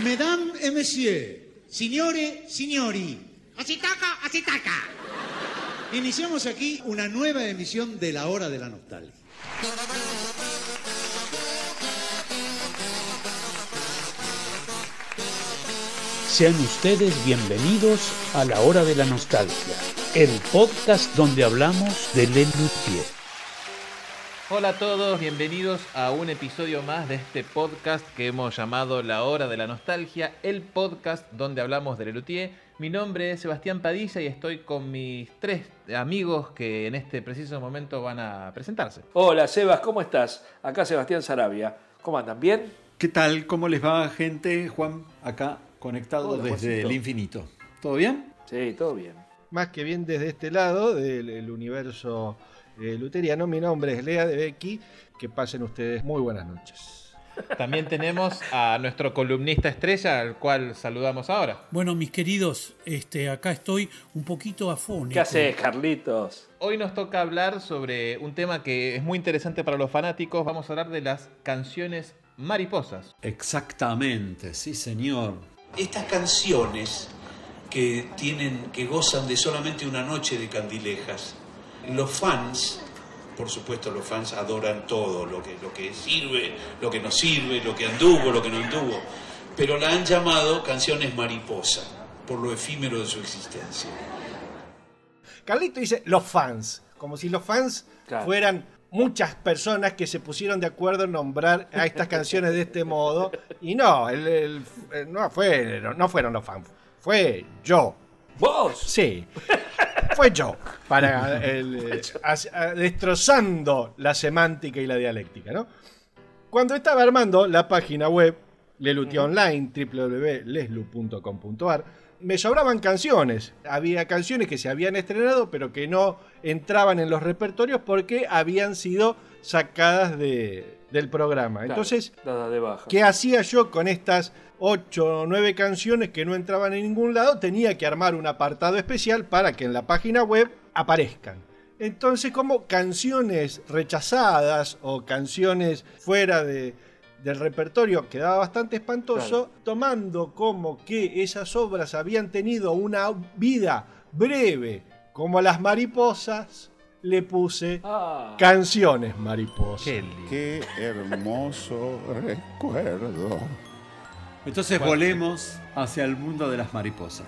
Mesdames et messieurs, signore, signori, Así toca, así toca. iniciamos aquí una nueva emisión de La Hora de la Nostalgia. Sean ustedes bienvenidos a la hora de la nostalgia, el podcast donde hablamos de Lelutier. Hola a todos, bienvenidos a un episodio más de este podcast que hemos llamado La Hora de la Nostalgia, el podcast donde hablamos de Lelutier. Mi nombre es Sebastián Padilla y estoy con mis tres amigos que en este preciso momento van a presentarse. Hola Sebas, ¿cómo estás? Acá Sebastián Sarabia. ¿Cómo andan? ¿Bien? ¿Qué tal? ¿Cómo les va, gente? Juan, acá conectado Hola, desde Juancito. el infinito. ¿Todo bien? Sí, todo bien. más que bien desde este lado del el universo eh, luteriano. Mi nombre es Lea de Becky. Que pasen ustedes muy buenas noches. También tenemos a nuestro columnista estrella, al cual saludamos ahora. Bueno, mis queridos, este, acá estoy un poquito afónico. ¿Qué haces, Carlitos? Hoy nos toca hablar sobre un tema que es muy interesante para los fanáticos. Vamos a hablar de las canciones mariposas. Exactamente, sí, señor. estas canciones que tienen que gozan de solamente una noche de candilejas los fans por supuesto los fans adoran todo lo que lo que sirve lo que no sirve lo que anduvo lo que no anduvo pero la han llamado canciones mariposa por lo efímero de su existencia Carlito dice los fans. Como si los fans Claro. fueran muchas personas que se pusieron de acuerdo en nombrar a estas canciones de este modo. Y no, el- el- no, fue, no fueron los fans. Fue yo. ¿Vos? Sí. Fue yo. Para el, eh, a- destrozando la semántica y la dialéctica, ¿no? Cuando estaba armando la página web Lelutia Online, www.leslu.com.ar, me sobraban canciones. Había canciones que se habían estrenado, pero que no entraban en los repertorios porque habían sido sacadas de- del programa. Claro, Entonces, de baja. ¿Qué hacía yo con estas 8 o 9 canciones que no entraban en ningún lado? Tenía que armar un apartado especial para que en la página web aparezcan. Entonces, como canciones rechazadas o canciones fuera de- del repertorio quedaba bastante espantoso, tomando como que esas obras habían tenido una vida breve como las mariposas, le puse Ah, canciones mariposas. Qué hermoso recuerdo. Entonces volemos hacia el mundo de las mariposas.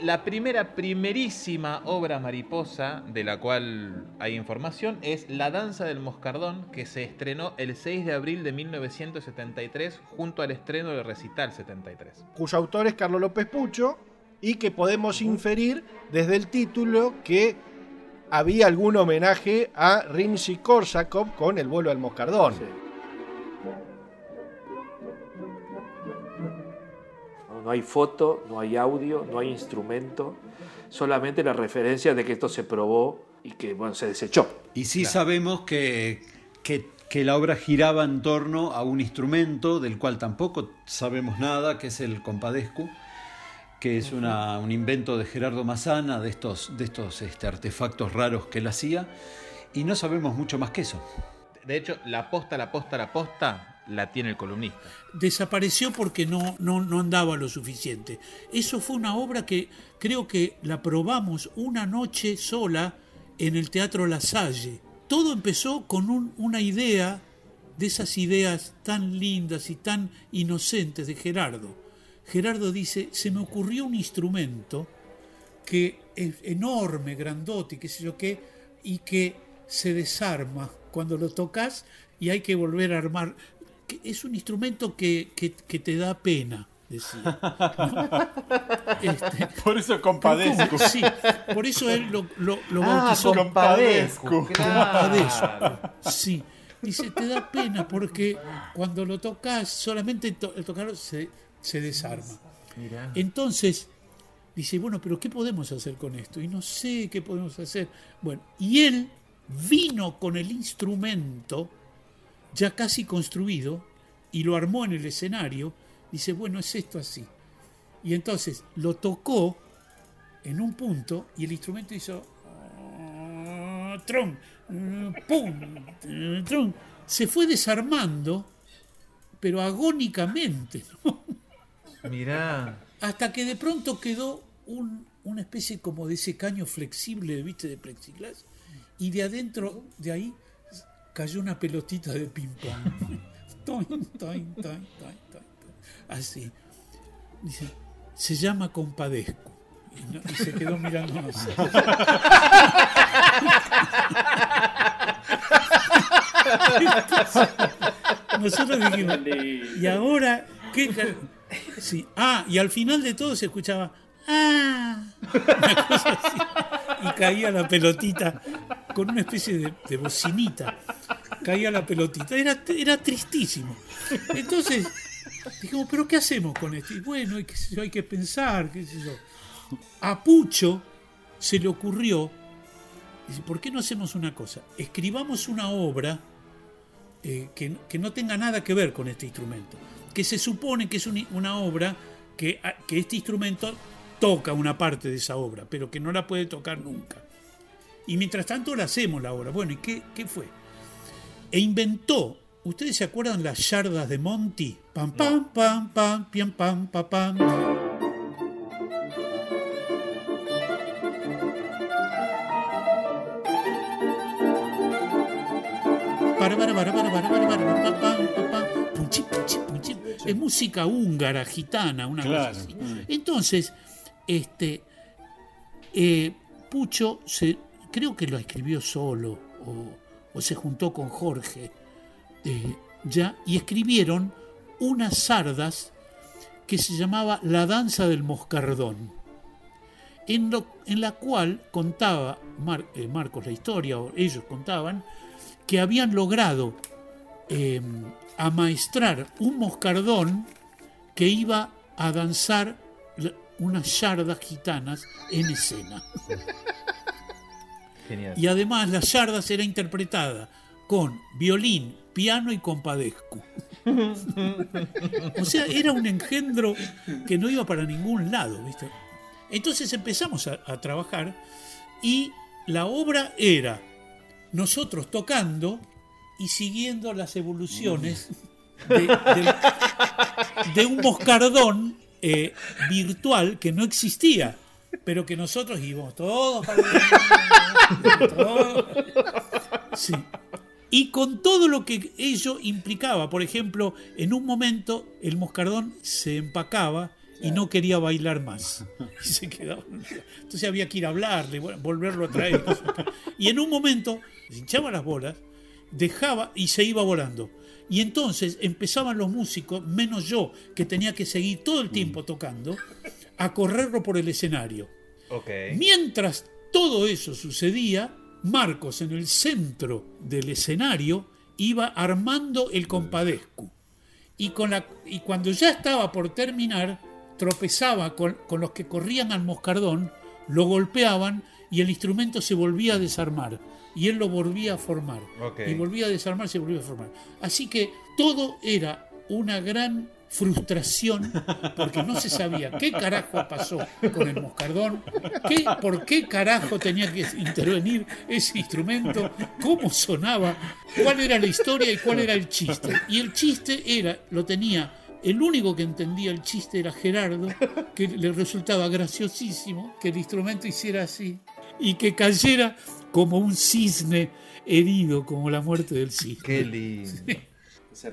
La primera, primerísima obra mariposa de la cual hay información es La Danza del Moscardón, que se estrenó el 6 de abril de 1973 junto al estreno del Recital 73. cuyo autor es Carlos López Pucho, y que podemos inferir desde el título que había algún homenaje a Rimsky-Korsakov con el vuelo al Moscardón. sí. No, hay foto, no hay audio, no hay instrumento. Solamente la referencia de que esto se probó y que bueno, se desechó. Y sí sabemos que, que, que la obra giraba en torno a un instrumento del cual tampoco sabemos nada, que es el compadescu, que es una- un invento de Gerardo Massana, de estos, de estos este, artefactos raros que él hacía, y no sabemos mucho más que eso. De hecho, la posta, la posta, la posta la tiene el columnista. Desapareció porque no, no, no andaba lo suficiente. Eso fue una obra que creo que la probamos una noche sola en el Teatro La Salle. Todo empezó con un- una idea de esas ideas tan lindas y tan inocentes de Gerardo. Gerardo dice, se me ocurrió un instrumento que es enorme, grandote, qué sé yo qué, y que se desarma cuando lo tocas y hay que volver a armar. Que Es un instrumento que, que- que te da pena, decía. ¿no? Este, Por eso ¿cómo? Sí, por eso él lo, lo, lo Ah, bautizó compadezco. Compadezco. Sí. Dice, te da pena porque cuando lo tocas, solamente to- el tocarlo se, se desarma. Entonces, dice, bueno, pero ¿qué podemos hacer con esto? Y no sé qué podemos hacer. Bueno, y él vino con el instrumento ya casi construido y lo armó en el escenario. Dice, bueno, es esto así. Y entonces lo tocó en un punto y el instrumento hizo tron, pum, tron. Se fue desarmando pero agónicamente, ¿no? Mirá. hasta que de pronto quedó un- una especie como de ese caño flexible, ¿viste? De plexiglas, y de adentro, de ahí, cayó una pelotita de ping-pong. Toin, toin, toin. Así. Dice, se llama Compadezco. Y, no- y se quedó mirándonos. Nosotros dijimos, y ahora, ¿qué? Sí. Ah, y al final de todo se escuchaba, ¡ah! Una cosa así. Y caía la pelotita con una especie de, de bocinita. Caía la pelotita. Era, era tristísimo. Entonces, dijimos, ¿pero qué hacemos con esto? Y bueno, hay que, pensar, qué sé yo. A Pucho se le ocurrió, dice, ¿por qué no hacemos una cosa? Escribamos una obra eh, que, que no tenga nada que ver con este instrumento. Que se supone que es un- una obra que, que este instrumento toca una parte de esa obra, pero que no la puede tocar nunca. Y mientras tanto la hacemos la obra. Bueno, ¿y qué, qué fue? E inventó, ¿ustedes se acuerdan las yardas de Monty? Pam, pam, pam, pam, piam, pam, pam, pam. Pam. Es música húngara, gitana, una Claro. cosa así. Entonces, este, eh, Pucho se, creo que lo escribió solo o, se juntó con Jorge eh, ya y escribieron unas sardas que se llamaba La danza del moscardón, en, lo- en la cual contaba eh, Marcos la historia, o ellos contaban, que habían logrado eh, amaestrar un moscardón que iba a danzar unas yardas gitanas en escena. Genial. Y además las yardas era interpretada con violín, piano y compadezco. o sea, era un engendro que no iba para ningún lado, ¿viste? Entonces empezamos a, a trabajar y la obra era nosotros tocando y siguiendo las evoluciones de, del- de un moscardón eh, virtual que no existía, pero que nosotros íbamos todos para. Y con todo lo que ello implicaba, por ejemplo, en un momento el moscardón se empacaba y no quería bailar más. Y. Entonces había que ir a hablarle, volverlo a traer. Y en un momento hinchaba las bolas, dejaba y se iba volando. Y entonces empezaban los músicos, menos yo, que tenía que seguir todo el tiempo tocando, a correrlo por el escenario. Ok. Mientras todo eso sucedía, Marcos en el centro del escenario iba armando el. Y, con la, y cuando ya estaba por terminar, tropezaba con, con los que corrían al moscardón, lo golpeaban y el instrumento se volvía a desarmar. Y él lo volvía a formar. Y volvía a desarmar, se volvía a formar. Así que todo era una gran frustración porque no se sabía qué carajo pasó con el moscardón, qué, por qué carajo tenía que intervenir ese instrumento, cómo sonaba, cuál era la historia y cuál era el chiste. Y el chiste era, lo tenía, el único que entendía el chiste era Gerardo, que le resultaba graciosísimo que el instrumento hiciera así y que cayera como un cisne herido, como la muerte del cisne. Qué lindo.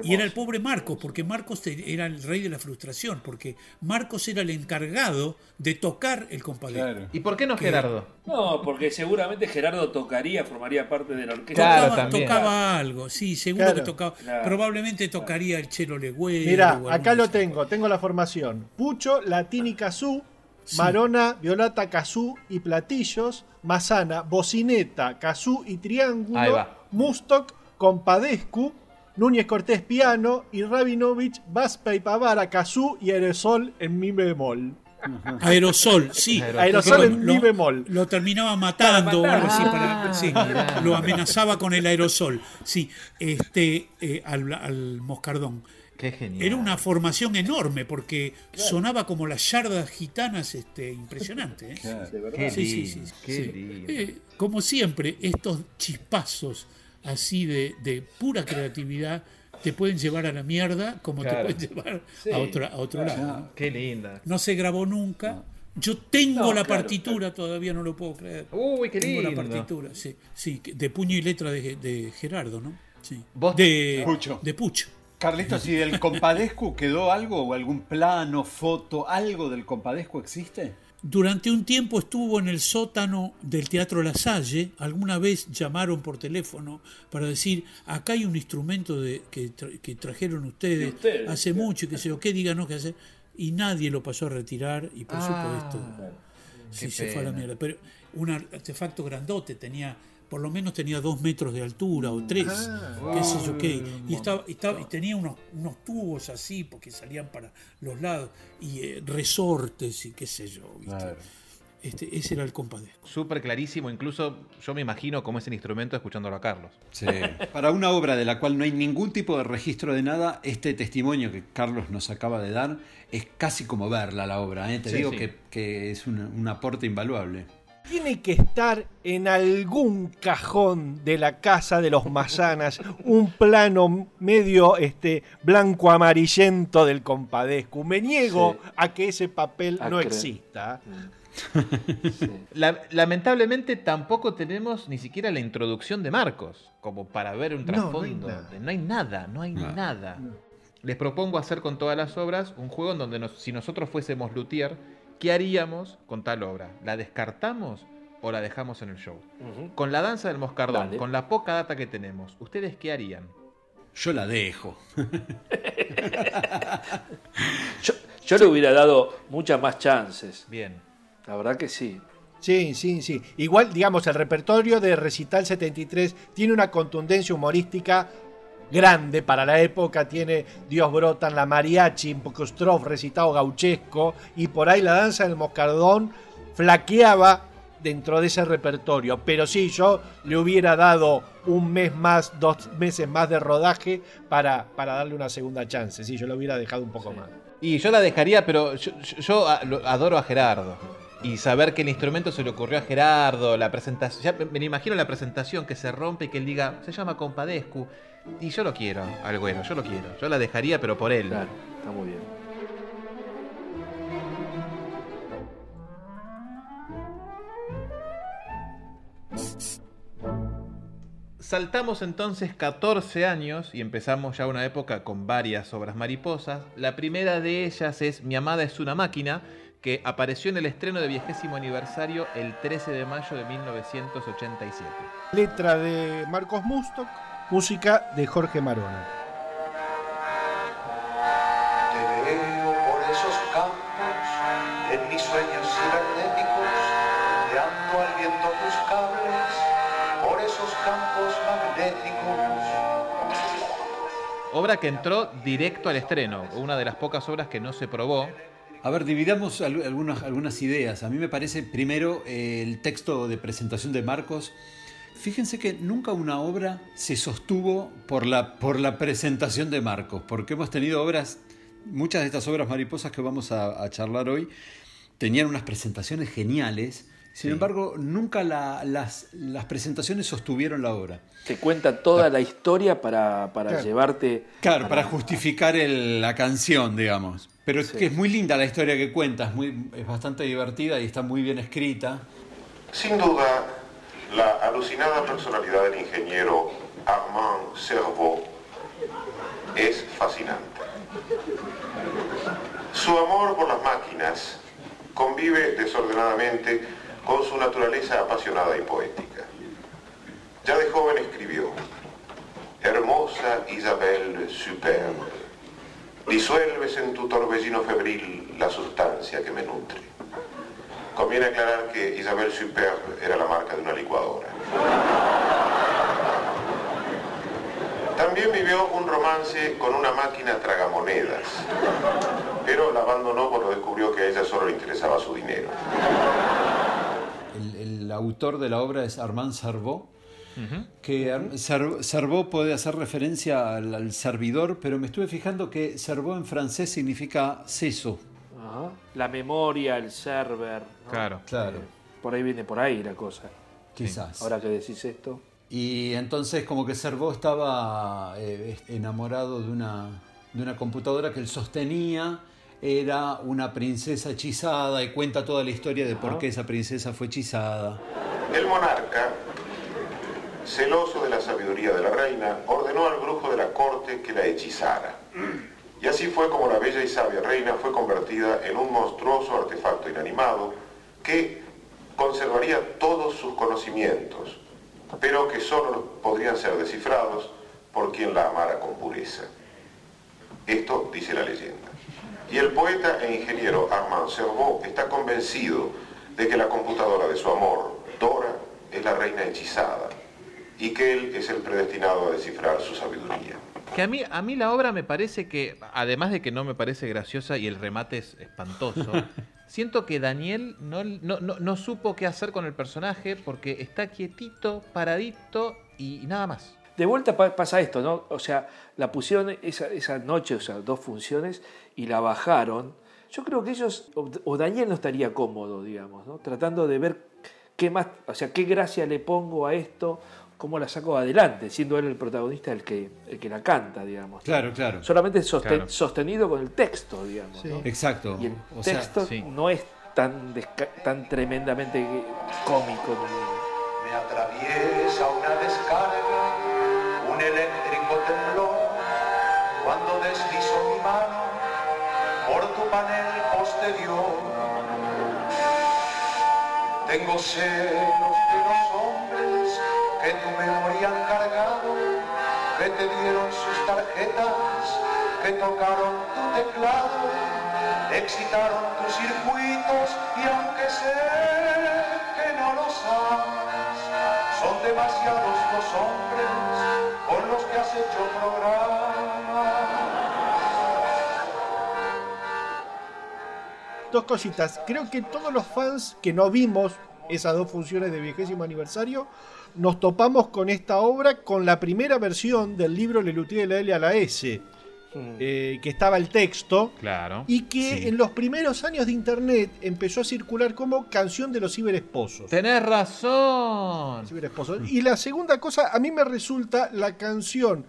Y era el pobre Marcos, porque Marcos era el rey de la frustración, porque Marcos era el encargado de tocar el compadre. Claro. ¿Y por qué no. Gerardo? No, porque seguramente Gerardo tocaría, formaría parte de la orquesta. Claro, Tocaba, también. tocaba algo, sí, seguro Claro. que tocaba. Claro. Probablemente tocaría el chelo legüero. Mirá, o acá lo tengo, tengo la formación. Pucho, Latini Cazú, Sí. Marona, Violata Cazú y platillos, Mazana, bocineta, Cazú y Ahí triángulo, va. Mustok, Compadescu, Núñez Cortés piano y Rabinovich, Baspa y Pavara, Cazú y Aerosol en mi bemol. Aerosol, sí. Aerosol Lo- en mi lo- bemol. Lo terminaba matando o algo así. Para, Ah, sí, lo amenazaba con el aerosol. Sí, este, eh, al, al moscardón. Qué genial. Era una formación enorme porque sonaba como las yardas gitanas este, impresionante. ¿eh? Claro. Qué Sí, sí, lindo, sí, qué sí. lindo. Eh, como siempre, estos chispazos así de, de pura creatividad te pueden llevar a la mierda como Claro. te pueden llevar Sí. a, otro, a otro lado. ¿no? Qué linda. No se grabó nunca. Yo tengo No, la claro, partitura, todavía no lo puedo creer. Uy, qué Tengo la lindo. partitura, sí. Sí, de puño y letra de, de Gerardo, ¿no? Sí. Vos- de Pucho. De Pucho. Carlitos, ¿y del Compadescu quedó algo o algún plano, foto, algo del Compadescu existe? Durante un tiempo estuvo en el sótano del Teatro La Salle. Alguna vez llamaron por teléfono para decir, acá hay un instrumento de, que, tra- que trajeron ustedes, ustedes, hace mucho, que sé yo, qué díganos qué hacer. Y nadie lo pasó a retirar y por Ah, supuesto sí, se fue a la mierda. Pero un artefacto grandote, tenía por lo menos tenía dos metros de altura o tres, qué sé yo qué. Y, estaba, y, estaba- y tenía unos, unos tubos así porque salían para los lados y eh, resortes y qué sé yo. ¿viste? Este, ese era el compadezco. Súper clarísimo, incluso yo me imagino cómo es el instrumento escuchándolo a Carlos. Sí. Para una obra de la cual no hay ningún tipo de registro de nada, este testimonio que Carlos nos acaba de dar es casi como verla la obra. ¿eh? Te Sí, digo sí. Que, que es un, un aporte invaluable. Tiene que estar en algún cajón de la casa de los Mazanas un plano medio este, blanco amarillento del compadezco. Me niego Sí. a que ese papel A no creer. exista. Sí. La- lamentablemente tampoco tenemos ni siquiera la introducción de Marcos, como para ver un No, no hay trasfondo. nada. no hay nada, no hay Nada. nada. Les propongo hacer con todas las obras un juego en donde nos- si nosotros fuésemos luthier, ¿qué haríamos con tal obra? ¿La descartamos o la dejamos en el show? Con la danza del moscardón, Dale. con la poca data que tenemos, ¿ustedes qué harían? Yo la dejo. Yo, yo le hubiera dado muchas más chances. Bien. La verdad que sí. Sí, sí, sí. Igual, digamos, el repertorio de Recital 73 tiene una contundencia humorística grande para la época. Tiene Dios brotan, la mariachi, un poco strof, recitado gauchesco. Y por ahí la danza del moscardón flaqueaba dentro de ese repertorio. Pero sí, yo le hubiera dado un mes más, dos meses más de rodaje para, para darle una segunda chance. Sí, yo lo hubiera dejado un poco más. Y yo la dejaría, pero yo, adoro a Gerardo. Y saber que el instrumento se le ocurrió a Gerardo, la presentación, ya me imagino la presentación que se rompe y que él diga, se llama Compadescu. Y yo lo quiero, al bueno, yo lo quiero. Yo la dejaría, pero por él. Claro, está muy bien. Saltamos entonces 14 años y empezamos ya una época con varias obras mariposas. La primera de ellas es Mi amada es una máquina, que apareció en el estreno de vigésimo aniversario el 13 de mayo de 1987. Letra de Marcos Mustok, música de Jorge Marona. Te veo por esos campos, en mis sueños cibernéticos, ondeando al viento tus cables, por esos campos magnéticos. Obra que entró directo al estreno, una de las pocas obras que no se probó. A ver, dividamos al- algunas, algunas ideas. A mí me parece primero eh, el texto de presentación de Marcos. Fíjense que nunca una obra se sostuvo por la, por la presentación de Marcos, porque hemos tenido obras, muchas de estas obras mariposas que vamos a, a charlar hoy, tenían unas presentaciones geniales, sin embargo, nunca la- las, las presentaciones sostuvieron la obra. Te cuenta toda la historia para, para Claro. llevarte. Claro, para justificar el- la canción, digamos. Pero es Sí. que es muy linda la historia que cuenta, es, muy, es bastante divertida y está muy bien escrita. Sin duda, la alucinada personalidad del ingeniero Armand Cerveau es fascinante. Su amor por las máquinas convive desordenadamente con su naturaleza apasionada y poética. Ya de joven escribió, Hermosa Isabel superbe, disuelves en tu torbellino febril la sustancia que me nutre. Conviene aclarar que Isabel Superbe era la marca de una licuadora. También vivió un romance con una máquina tragamonedas, pero la abandonó cuando descubrió que a ella solo le interesaba su dinero. El, el autor de la obra es Armand Cerveau, que Ar- Cer- Cerveau puede hacer referencia al, al servidor, pero me estuve fijando que Cerveau en francés significa seso. Ajá. La memoria, el server. ¿no? Claro. Claro, Por ahí viene por ahí la cosa. quizás. Ahora que decís esto. Y entonces como que Servo estaba eh, enamorado de una, de una computadora que él sostenía era una princesa hechizada y cuenta toda la historia de por qué esa princesa fue hechizada. El monarca, celoso de la sabiduría de la reina, ordenó al brujo de la corte que la hechizara. Y así fue como la bella y sabia reina fue convertida en un monstruoso artefacto inanimado que conservaría todos sus conocimientos, pero que solo podrían ser descifrados por quien la amara con pureza. Esto dice la leyenda. Y el poeta e ingeniero Armand Cerveau está convencido de que la computadora de su amor, Dora, es la reina hechizada y que él es el predestinado a descifrar su sabiduría. Que a mí, a mí la obra me parece que, además de que no me parece graciosa y el remate es espantoso, siento que Daniel no, no, no, no supo qué hacer con el personaje porque está quietito, paradito y, y nada más. De vuelta pa- pasa esto, ¿no? O sea, la pusieron esa, esa noche, o sea, dos funciones, y la bajaron. Yo creo que ellos, o, o Daniel no estaría cómodo, digamos, ¿no? Tratando de ver qué más, o sea, qué gracia le pongo a esto, cómo la saco adelante, siendo él el protagonista el que, el que la canta, digamos. Claro, claro. Solamente sosten- Claro. sostenido con el texto, digamos. Sí. ¿no? Exacto. Y el O sea, texto sí. no es tan, tan tremendamente cómico. ni- Me atraviesa una descarga, un eléctrico temblor, cuando deslizo mi mano por tu panel posterior. Tengo celos que tu memoria han cargado, que te dieron sus tarjetas, que tocaron tu teclado, excitaron tus circuitos y aunque sé que no los amas, son demasiados los hombres con los que has hecho programa. Dos cositas. Creo que todos los fans que no vimos esas dos funciones de vigésimo aniversario, nos topamos con esta obra con la primera versión del libro Lelutier de la L a la S, eh, que estaba el texto. Claro. Y que en los primeros años de internet empezó a circular como canción de los ciberesposos. Tenés razón. Ciberesposos. Y la segunda cosa, a mí me resulta la canción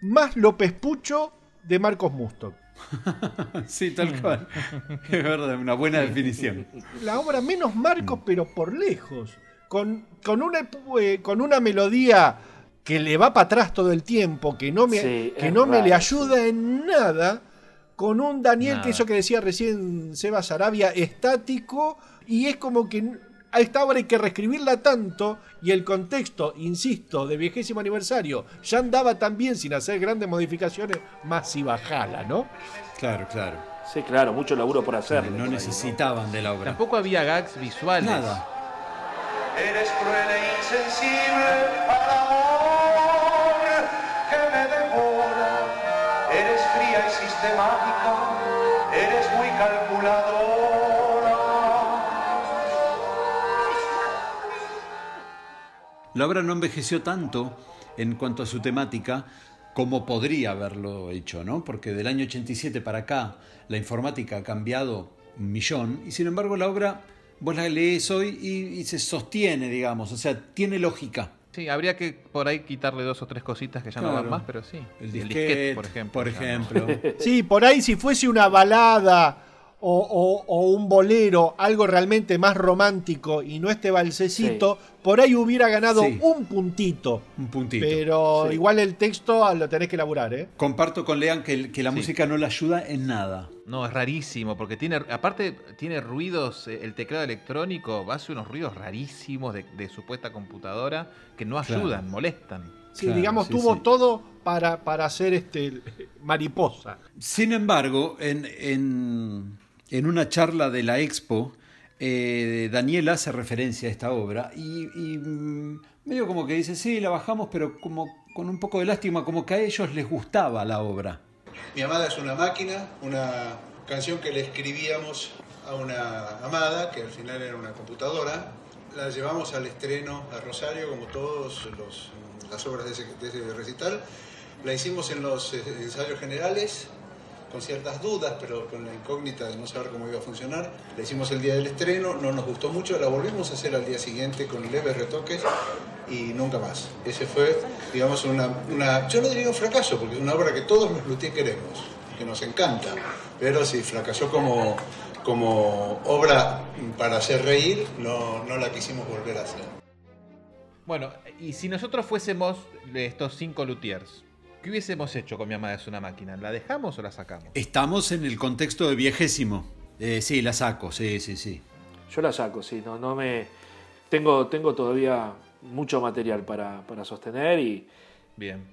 más López Pucho de Marcos Musto. sí, tal cual. Es verdad, una buena definición. La obra menos Marcos, pero por lejos. Con, con, una, eh, con una melodía que le va para atrás todo el tiempo, que no me, Sí, que no me le ayuda en nada, con un Daniel, Nada. que eso que decía recién Sebas Arabia, estático, y es como que a esta obra hay que reescribirla tanto, y el contexto, insisto, de vigésimo aniversario, ya andaba también sin hacer grandes modificaciones, más si bajala, ¿no? Claro, claro. Sí, claro, mucho laburo por hacer. No necesitaban de la obra. Tampoco había gags visuales. Nada. Eres cruel e insensible al amor que me devora. Eres fría y sistemática, La obra no envejeció tanto en cuanto a su temática como podría haberlo hecho, ¿no? Porque del año 87 para acá la informática ha cambiado un millón y sin embargo la obra vos la lees hoy y, y se sostiene, digamos, o sea, tiene lógica. Sí, habría que por ahí quitarle dos o tres cositas que ya no van más, pero sí. El disquete, por ejemplo. por ejemplo. Sí, por ahí si fuese una balada o, o- o un bolero, algo realmente más romántico y no este balsecito, por ahí hubiera ganado Sí. un puntito. Un puntito. Pero Sí. igual el texto ah, lo tenés que elaborar, ¿eh? Comparto con Lean que, que la música no le ayuda en nada. No, es rarísimo, porque tiene, aparte tiene ruidos, eh, el teclado electrónico hace unos ruidos rarísimos de, de supuesta computadora que no Claro. ayudan, molestan. Sí, digamos, tuvo todo para, para hacer este mariposa. Sin embargo, en, en- en una charla de la Expo, eh, Daniel hace referencia a esta obra y, mm, medio como que dice, sí, la bajamos, pero como con un poco de lástima, como que a ellos les gustaba la obra. Mi amada es una máquina, una canción que le escribíamos a una amada, que al final era una computadora. La llevamos al estreno a Rosario, como todas las obras de ese, de ese recital. La hicimos en los eh, ensayos generales, con ciertas dudas, pero con la incógnita de no saber cómo iba a funcionar. La hicimos el día del estreno, no nos gustó mucho, la volvimos a hacer al día siguiente con leves retoques y nunca más. Ese fue, digamos, una, una yo no diría un fracaso, porque es una obra que todos los luthiers queremos, que nos encanta, pero si fracasó como, como obra para hacer reír, no, no la quisimos volver a hacer. Bueno, y si nosotros fuésemos estos cinco luthiers, ¿qué hubiésemos hecho con mi amada es una máquina? ¿La dejamos o la sacamos? Estamos en el contexto de viejésimo. Eh, sí, la saco, sí, sí, sí. Yo la saco, sí, no, no me. Tengo, tengo todavía mucho material para, para sostener y. Bien.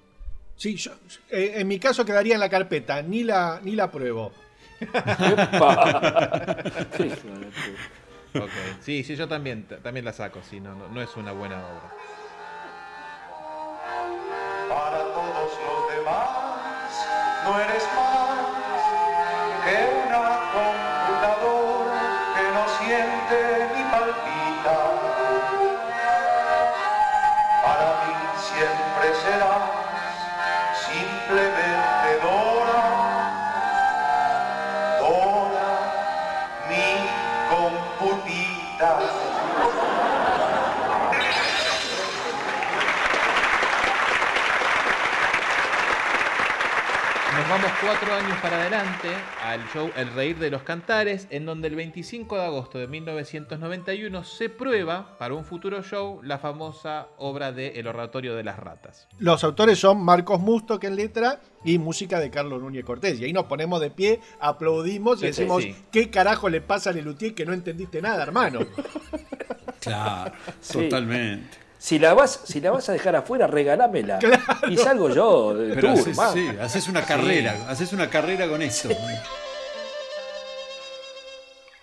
Sí, yo, eh, en mi caso quedaría en la carpeta, ni la, ni la pruebo. Sí, Ok. Sí, sí, yo también, también la saco, sí, no, no, no es una buena obra. No eres más vamos cuatro años para adelante al show El Reír de los Cantares, en donde el 25 de agosto de 1991 se prueba para un futuro show la famosa obra de El Oratorio de las Ratas. Los autores son Marcos Musto, que en letra, y música de Carlos Núñez Cortés. Y ahí nos ponemos de pie, aplaudimos y Sí, decimos, sí. ¿qué carajo le pasa a Lelutier que no entendiste nada, hermano? Claro, Sí. totalmente. Si la, vas, si la vas a dejar afuera, regalámela. Y salgo yo de Pero tour, haces, sí, haces una carrera, haces una carrera con eso.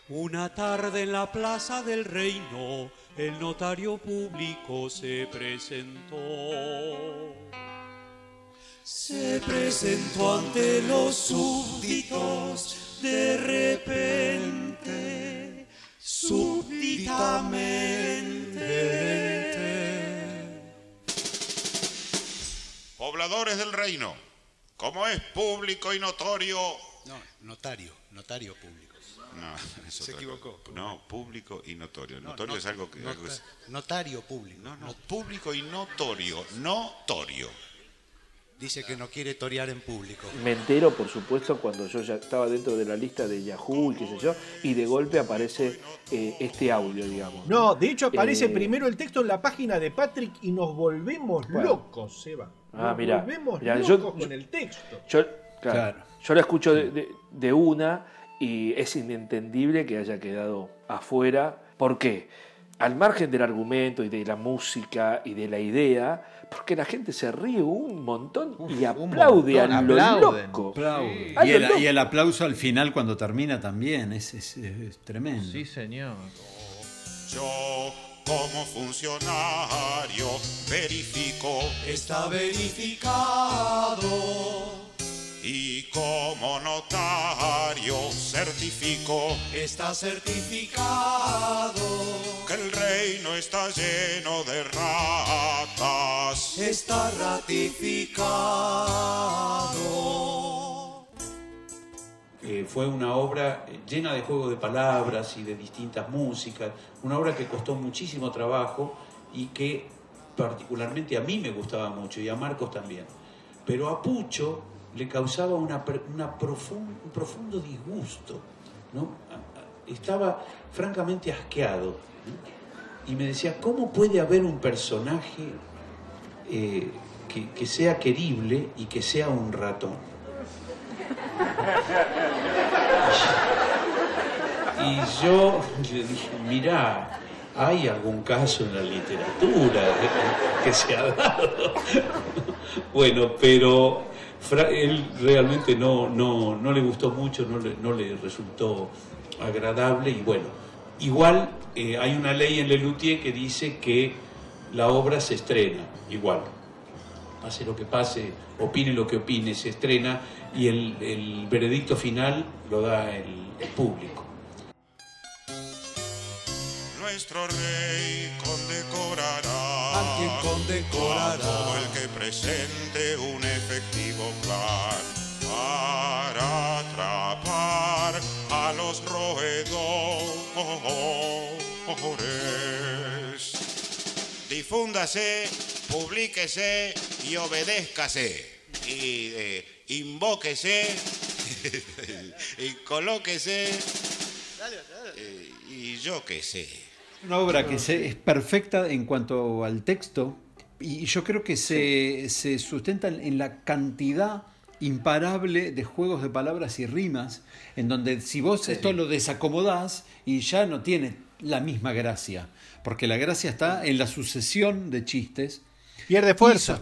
Una tarde en la plaza del reino, el notario público se presentó. Se presentó ante los súbditos de repente, súbditamente. Pobladores del reino, como es público y notorio. No, notario, notario público. No, es Se equivocó. No, público y notorio. No, Notorio no- es algo que. algo es- Notario público. No, no, público y notorio. Notorio. Dice que no quiere torear en público. Me entero, por supuesto, cuando yo ya estaba dentro de la lista de Yahoo y qué sé yo, y de golpe aparece eh, este audio, digamos. No, de hecho aparece Eh, primero el texto en la página de Patrick y nos volvemos Bueno. locos, Seba. Ah, Nos mirá, volvemos mirá, yo- locos yo- con el texto. Yo, claro, Claro. yo la escucho de, de- de una y es inentendible que haya quedado afuera. ¿Por qué? Al margen del argumento y de la música y de la idea, porque la gente se ríe un montón y aplaude montón, a lo aplauden. loco. Y, el, loco. y el aplauso al final cuando termina también, es, es- es tremendo. Sí, señor. Yo, como funcionario, verifico. Está verificado, Y como notario, certifico. está certificado, Que el reino está lleno de ratas. está ratificado. Eh, fue una obra llena de juego de palabras y de distintas músicas, una obra que costó muchísimo trabajo y que particularmente a mí me gustaba mucho y a Marcos también. Pero a Pucho le causaba una, una un profundo disgusto, ¿no? Estaba francamente asqueado y me decía, ¿cómo puede haber un personaje eh, que, que sea querible y que sea un ratón? Y yo le dije, mira, hay algún caso en la literatura que se ha dado. Bueno, pero él realmente no, no, no le gustó mucho, no le, no le resultó agradable y bueno, igual eh, hay una ley en Lelutier que dice que la obra se estrena, igual. Pase lo que pase, opine lo que opine, se estrena y el, el veredicto final lo da el, público. Nuestro rey condecorará a quien condecorará todo el que presente un efectivo plan para atrapar a los roedores. Difúndase, publíquese y obedézcase. Y eh, invóquese, y colóquese, eh, y yo qué sé. Una obra que se- es perfecta en cuanto al texto y yo creo que se, se sustenta en la cantidad imparable de juegos de palabras y rimas, en donde si vos esto lo desacomodás y ya no tiene la misma gracia, porque la gracia está en la sucesión de chistes. Pierde fuerza.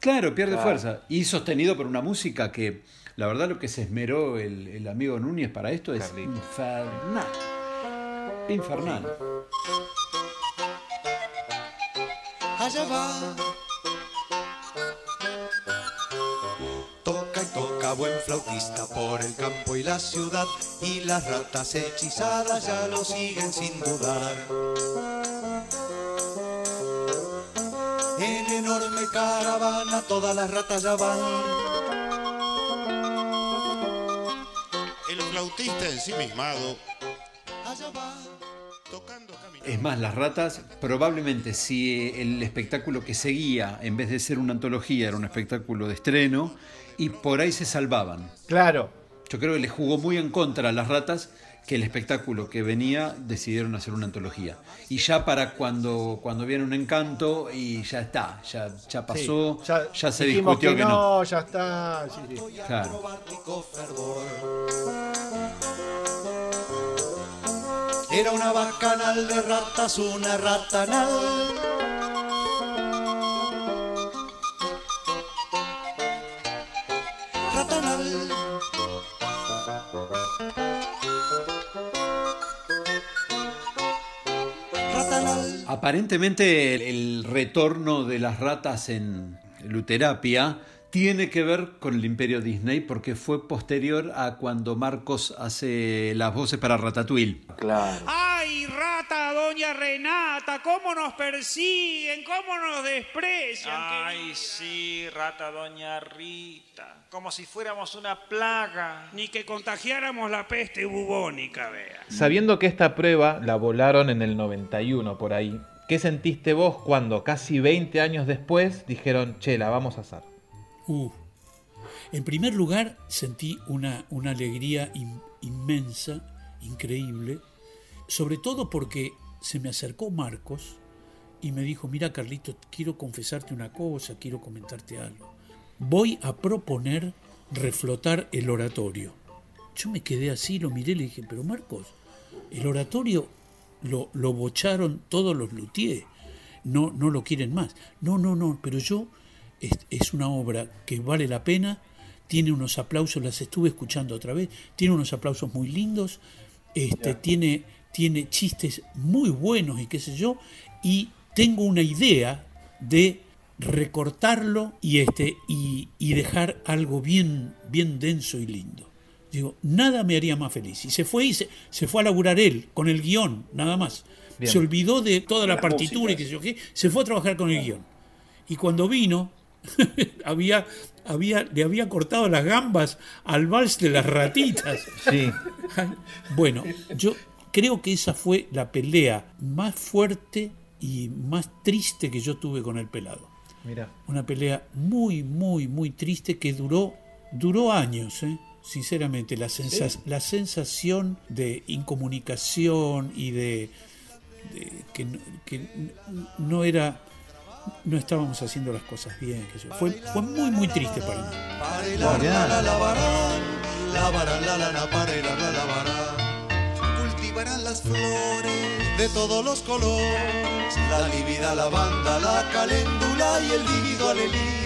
Claro, pierde Claro. fuerza. Y sostenido por una música que, la verdad, lo que se esmeró el, el amigo Núñez para esto es infernal. Infernal. Allá va. Toca y toca buen flautista por el campo y la ciudad y las ratas hechizadas ya lo siguen sin dudar. En enorme caravana todas las ratas ya van. El flautista ensimismado, tocando caminando. Es más, las ratas, probablemente si el espectáculo que seguía, en vez de ser una antología, era un espectáculo de estreno, y por ahí se salvaban. Claro. Yo creo que le jugó muy en contra a las ratas que el espectáculo que venía decidieron hacer una antología. Y ya para cuando, cuando viene un encanto y ya está, ya, ya pasó, Sí, ya, ya, se discutió que, no. ya está. sí, sí. Claro. Era una bacanal de ratas, una. Ratanal. Aparentemente el, el retorno de las ratas en luterapia tiene que ver con el imperio Disney porque fue posterior a cuando Marcos hace las voces para Ratatouille. Claro. ¡Ay, rata, doña Renata! ¿Cómo nos persiguen? ¿Cómo nos desprecian? Ay, sí, rata doña Rita. Como si fuéramos una plaga. Ni que contagiáramos la peste bubónica, vea. Sabiendo que esta prueba la volaron en el 91 por ahí, ¿qué sentiste vos cuando casi 20 años después dijeron, che, la vamos a hacer? Uh, en primer lugar, sentí una, una alegría in- inmensa, increíble, sobre todo porque se me acercó Marcos y me dijo, mira Carlito, quiero confesarte una cosa, quiero comentarte algo. Voy a proponer reflotar el oratorio. Yo me quedé así, lo miré y le dije, pero Marcos, el oratorio lo, lo bocharon todos los luthiers, no, no lo quieren más. No, no, no, pero yo es, es una obra que vale la pena, tiene unos aplausos, las estuve escuchando otra vez, tiene unos aplausos muy lindos, este, tiene, tiene chistes muy buenos y qué sé yo, y tengo una idea de recortarlo y, este, y, y dejar algo bien, bien denso y lindo. Digo, nada me haría más feliz. Y se fue y se, se fue a laburar él, con el guion, nada más. Bien. Se olvidó de toda la partitura y qué sé yo qué, se fue a trabajar con el guion. Y cuando vino, había, había, le había cortado las gambas al vals de las ratitas. Sí. Bueno, yo creo que esa fue la pelea más fuerte y más triste que yo tuve con el pelado. Mira. Una pelea muy, muy, muy triste que duró, duró años, ¿eh? Sinceramente. La, sensa- Sí. la sensación de incomunicación y de, de que, no- que no era. No estábamos haciendo las cosas bien. qué sé yo. Fue, fue muy, muy triste para mí. Cultivarán las flores de todos los colores, la lívida lavanda, la caléndula y el lívido alelí.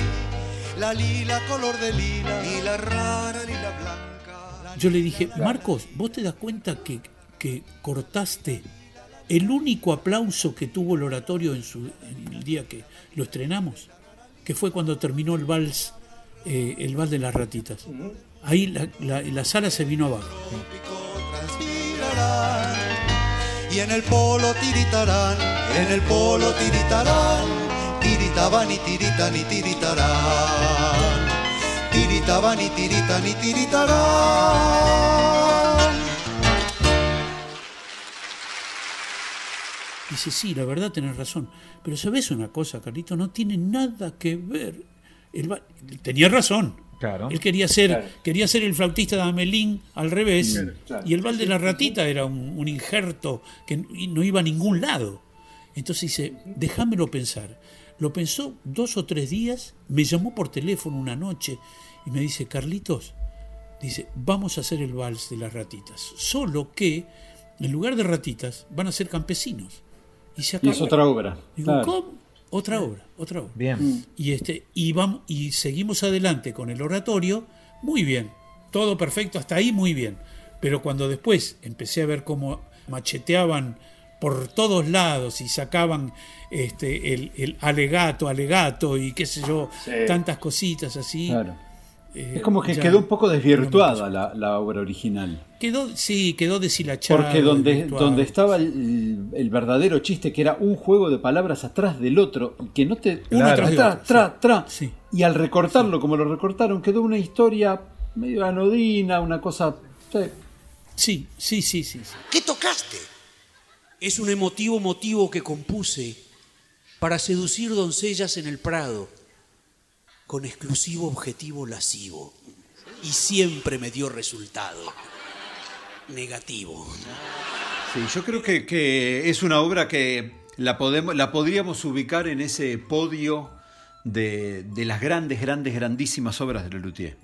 La lila color de lila y la rara lila blanca. Yo le dije, Marcos, ¿vos te das cuenta que, que cortaste el único aplauso que tuvo el oratorio en, su, en el día que lo estrenamos? Que fue cuando terminó el vals, eh, el vals de las ratitas. Ahí la, la- la sala se vino abajo. Y en el polo tiritarán, en el polo tiritarán, tiritaban y tiritan y tiritarán, tiritaban y tiritan y tiritarán. Dice, sí, la verdad tenés razón. Pero sabes una cosa, Carlito, no tiene nada que ver. Ba- tenía razón. Claro. Él quería ser, Claro. quería ser el flautista de Amelín al revés. Claro, claro. Y el Val de la Ratita era un, un injerto que no iba a ningún lado. Entonces dice, déjamelo pensar. Lo pensó dos o tres días, me llamó por teléfono una noche y me dice, Carlitos, dice, vamos a hacer el vals de las ratitas. Solo que, en lugar de ratitas, van a ser campesinos. Y se Y acabó. es otra obra. Digo, claro. ¿cómo? Otra obra, otra obra. Bien. Y, este, y, vamos, y seguimos adelante con el oratorio, muy bien, todo perfecto, hasta ahí muy bien. Pero cuando después empecé a ver cómo macheteaban por todos lados y sacaban este, el, el alegato, alegato y qué sé yo, Sí. tantas cositas así. Claro. eh, Es como que ya quedó un poco no desvirtuada la, la obra original. Quedó, sí, quedó deshilachada. Porque donde, donde estaba el, el verdadero chiste, que era un juego de palabras atrás del otro, y que no te. Uno atrás de tra, otro, tra, tra. Sí. Y al recortarlo como lo recortaron, quedó una historia medio anodina, una cosa. Sí, sí, sí, sí. sí. ¿Qué tocaste? Es un emotivo motivo que compuse para seducir doncellas en el Prado, con exclusivo objetivo lascivo. Y siempre me dio resultado negativo. Sí, yo creo que, que es una obra que la, podemos, la podríamos ubicar en ese podio de, de las grandes, grandes, grandísimas obras de Lelutier.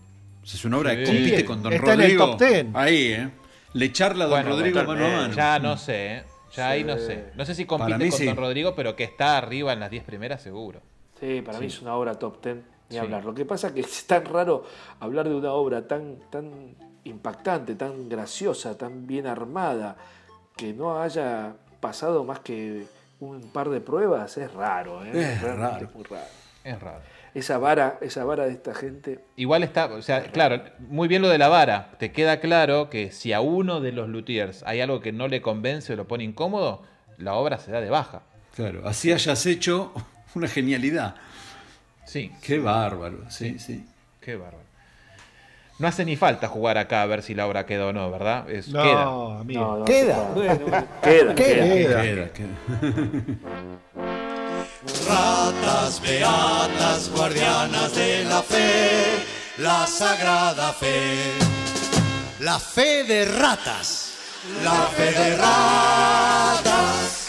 Es una obra que Sí. compite con Don Está en el Rodrigo. top ten. Ahí, ¿eh? Le charla a Don Bueno, Rodrigo mano a eh, mano. Ya no sé, ¿eh? Ya ahí no sé. No sé si compite Para mí con sí. Don Rodrigo, pero que está arriba en las 10 primeras seguro. Sí, para mí es una obra top ten, ni Sí. hablar. Lo que pasa es que es tan raro hablar de una obra tan, tan impactante, tan graciosa, tan bien armada, que no haya pasado más que un par de pruebas, es raro, ¿eh? Es Realmente raro. es muy raro. Es raro. Esa vara, esa vara de esta gente. Igual está, o sea, claro, muy bien lo de la vara. Te queda claro que si a uno de los luthiers hay algo que no le convence o lo pone incómodo, la obra se da de baja. Claro, así hayas hecho una genialidad. Sí. Qué bárbaro, sí, sí. Qué bárbaro. No hace ni falta jugar acá a ver si la obra queda o no, ¿verdad? Es, No, queda. amigo. No, no, Queda. Bueno, Queda, queda. Queda, queda. Ratas beatas, guardianas de la fe, la sagrada fe. La fe de ratas. La fe de ratas.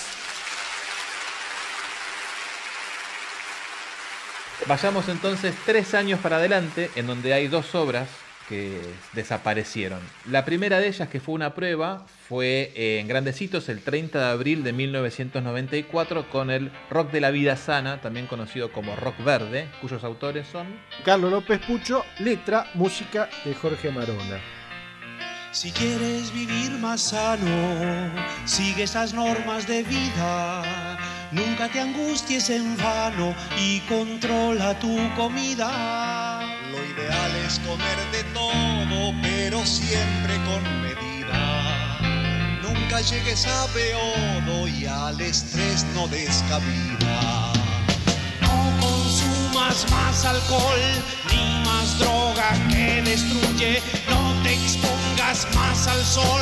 Vayamos entonces tres años para adelante, en donde hay dos obras que desaparecieron. La primera de ellas, que fue una prueba, fue eh, en Grandecitos el 30 de abril de 1994 con el Rock de la Vida Sana, también conocido como Rock Verde, cuyos autores son... Carlos López Pucho, letra, música de Jorge Marona. Si quieres vivir más sano, sigue esas normas de vida. Nunca te angusties en vano y controla tu comida. Lo ideal es comer de todo, pero siempre con medida. Nunca llegues a beodo y al estrés no des cabida. No consumas más alcohol ni más droga que destruye. No te expongas más al sol,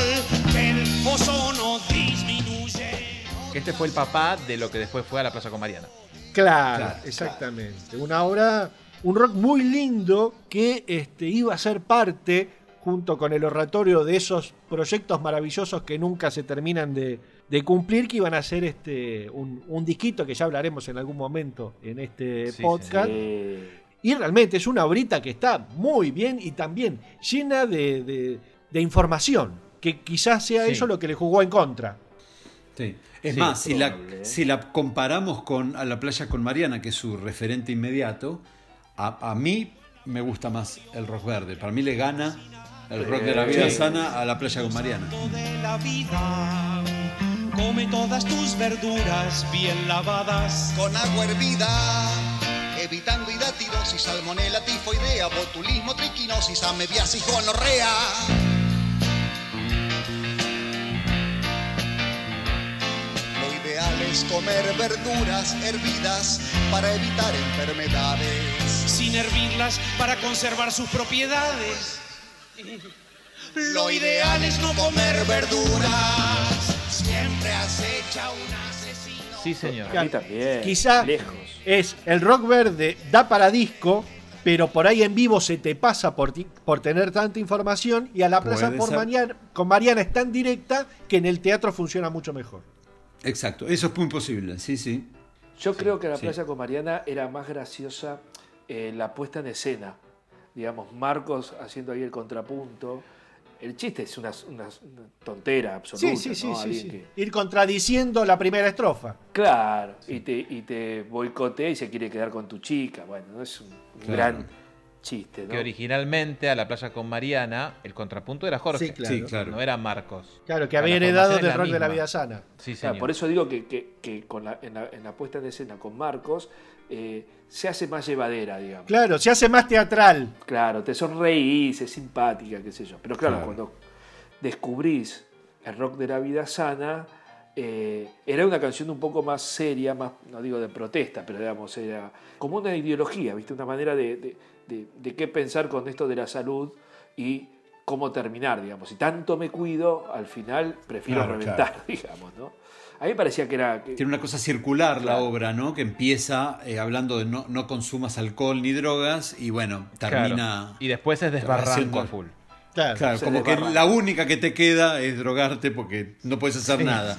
que el ozono disminuye. Este fue el papá de lo que después fue a la Plaza con Mariana. Claro, Claro, exactamente. Una obra, un rock muy lindo que este, iba a ser parte, junto con el oratorio, de esos proyectos maravillosos que nunca se terminan de, de cumplir, que iban a ser este, un, un disquito que ya hablaremos en algún momento en este Sí, podcast. Eh, Y realmente es una obrita que está muy bien y también llena de, de- de información, que quizás sea Sí. eso lo que le jugó en contra. Sí. Es Sí, más, si la, si la comparamos con a la playa con Mariana, que es su referente inmediato, a, a mí me gusta más el rock verde. Para mí le gana el rock de la vida Sí. sana a la playa con Mariana. de la vida. Come todas tus verduras bien lavadas. Con agua hervida, evitando hidatidosis, salmonela, tifoidea, botulismo, triquinosis, amebiasis, gonorrea. Es comer verduras hervidas para evitar enfermedades. Sin hervirlas para conservar sus propiedades. Lo ideal es no comer verduras. Siempre acecha un asesino. Sí, señor. A mí también. Quizá Lejos. es el rock verde da para disco, pero por ahí en vivo se te pasa por, ti- por tener tanta información y a la plaza por. Mariana, con Mariana es tan directa que en el teatro funciona mucho mejor. Exacto, eso es muy posible, sí, sí. Yo creo que la sí. playa con Mariana era más graciosa eh, la puesta en escena. Digamos, Marcos haciendo ahí el contrapunto. El chiste es una, una- una tontera absoluta. Sí, sí, sí, ¿no? sí, Alguien sí. que- Ir contradiciendo la primera estrofa. Claro, y te, y te boicotea y se quiere quedar con tu chica. Bueno, no es un, un Claro. gran chiste, ¿no? Que originalmente a la playa con Mariana el contrapunto era Jorge. Sí, claro. Sí, claro. No era Marcos. Claro, que había heredado del rock de la vida sana. Sí, Claro, señor. por eso digo que, que- que con la, en, la, en la puesta en escena con Marcos eh, se hace más llevadera, digamos. Claro, se hace más teatral. Claro, te sonreís, es simpática, qué sé yo. Pero claro, Claro. cuando descubrís el rock de la vida sana, eh, era una canción un poco más seria, más, no digo de protesta, pero digamos, era como una ideología, ¿viste? Una manera de, de- de- de qué pensar con esto de la salud y cómo terminar, digamos. Si tanto me cuido, al final prefiero Claro, reventar, claro. digamos, ¿no? A mí me parecía que era... que- Tiene una cosa circular la Claro. obra, ¿no? Que empieza eh, hablando de no, no consumas alcohol ni drogas y bueno, termina... Claro. Y después es desbarranco a full. Claro, Claro, como que la única que te queda es drogarte porque no puedes hacer Sí. nada.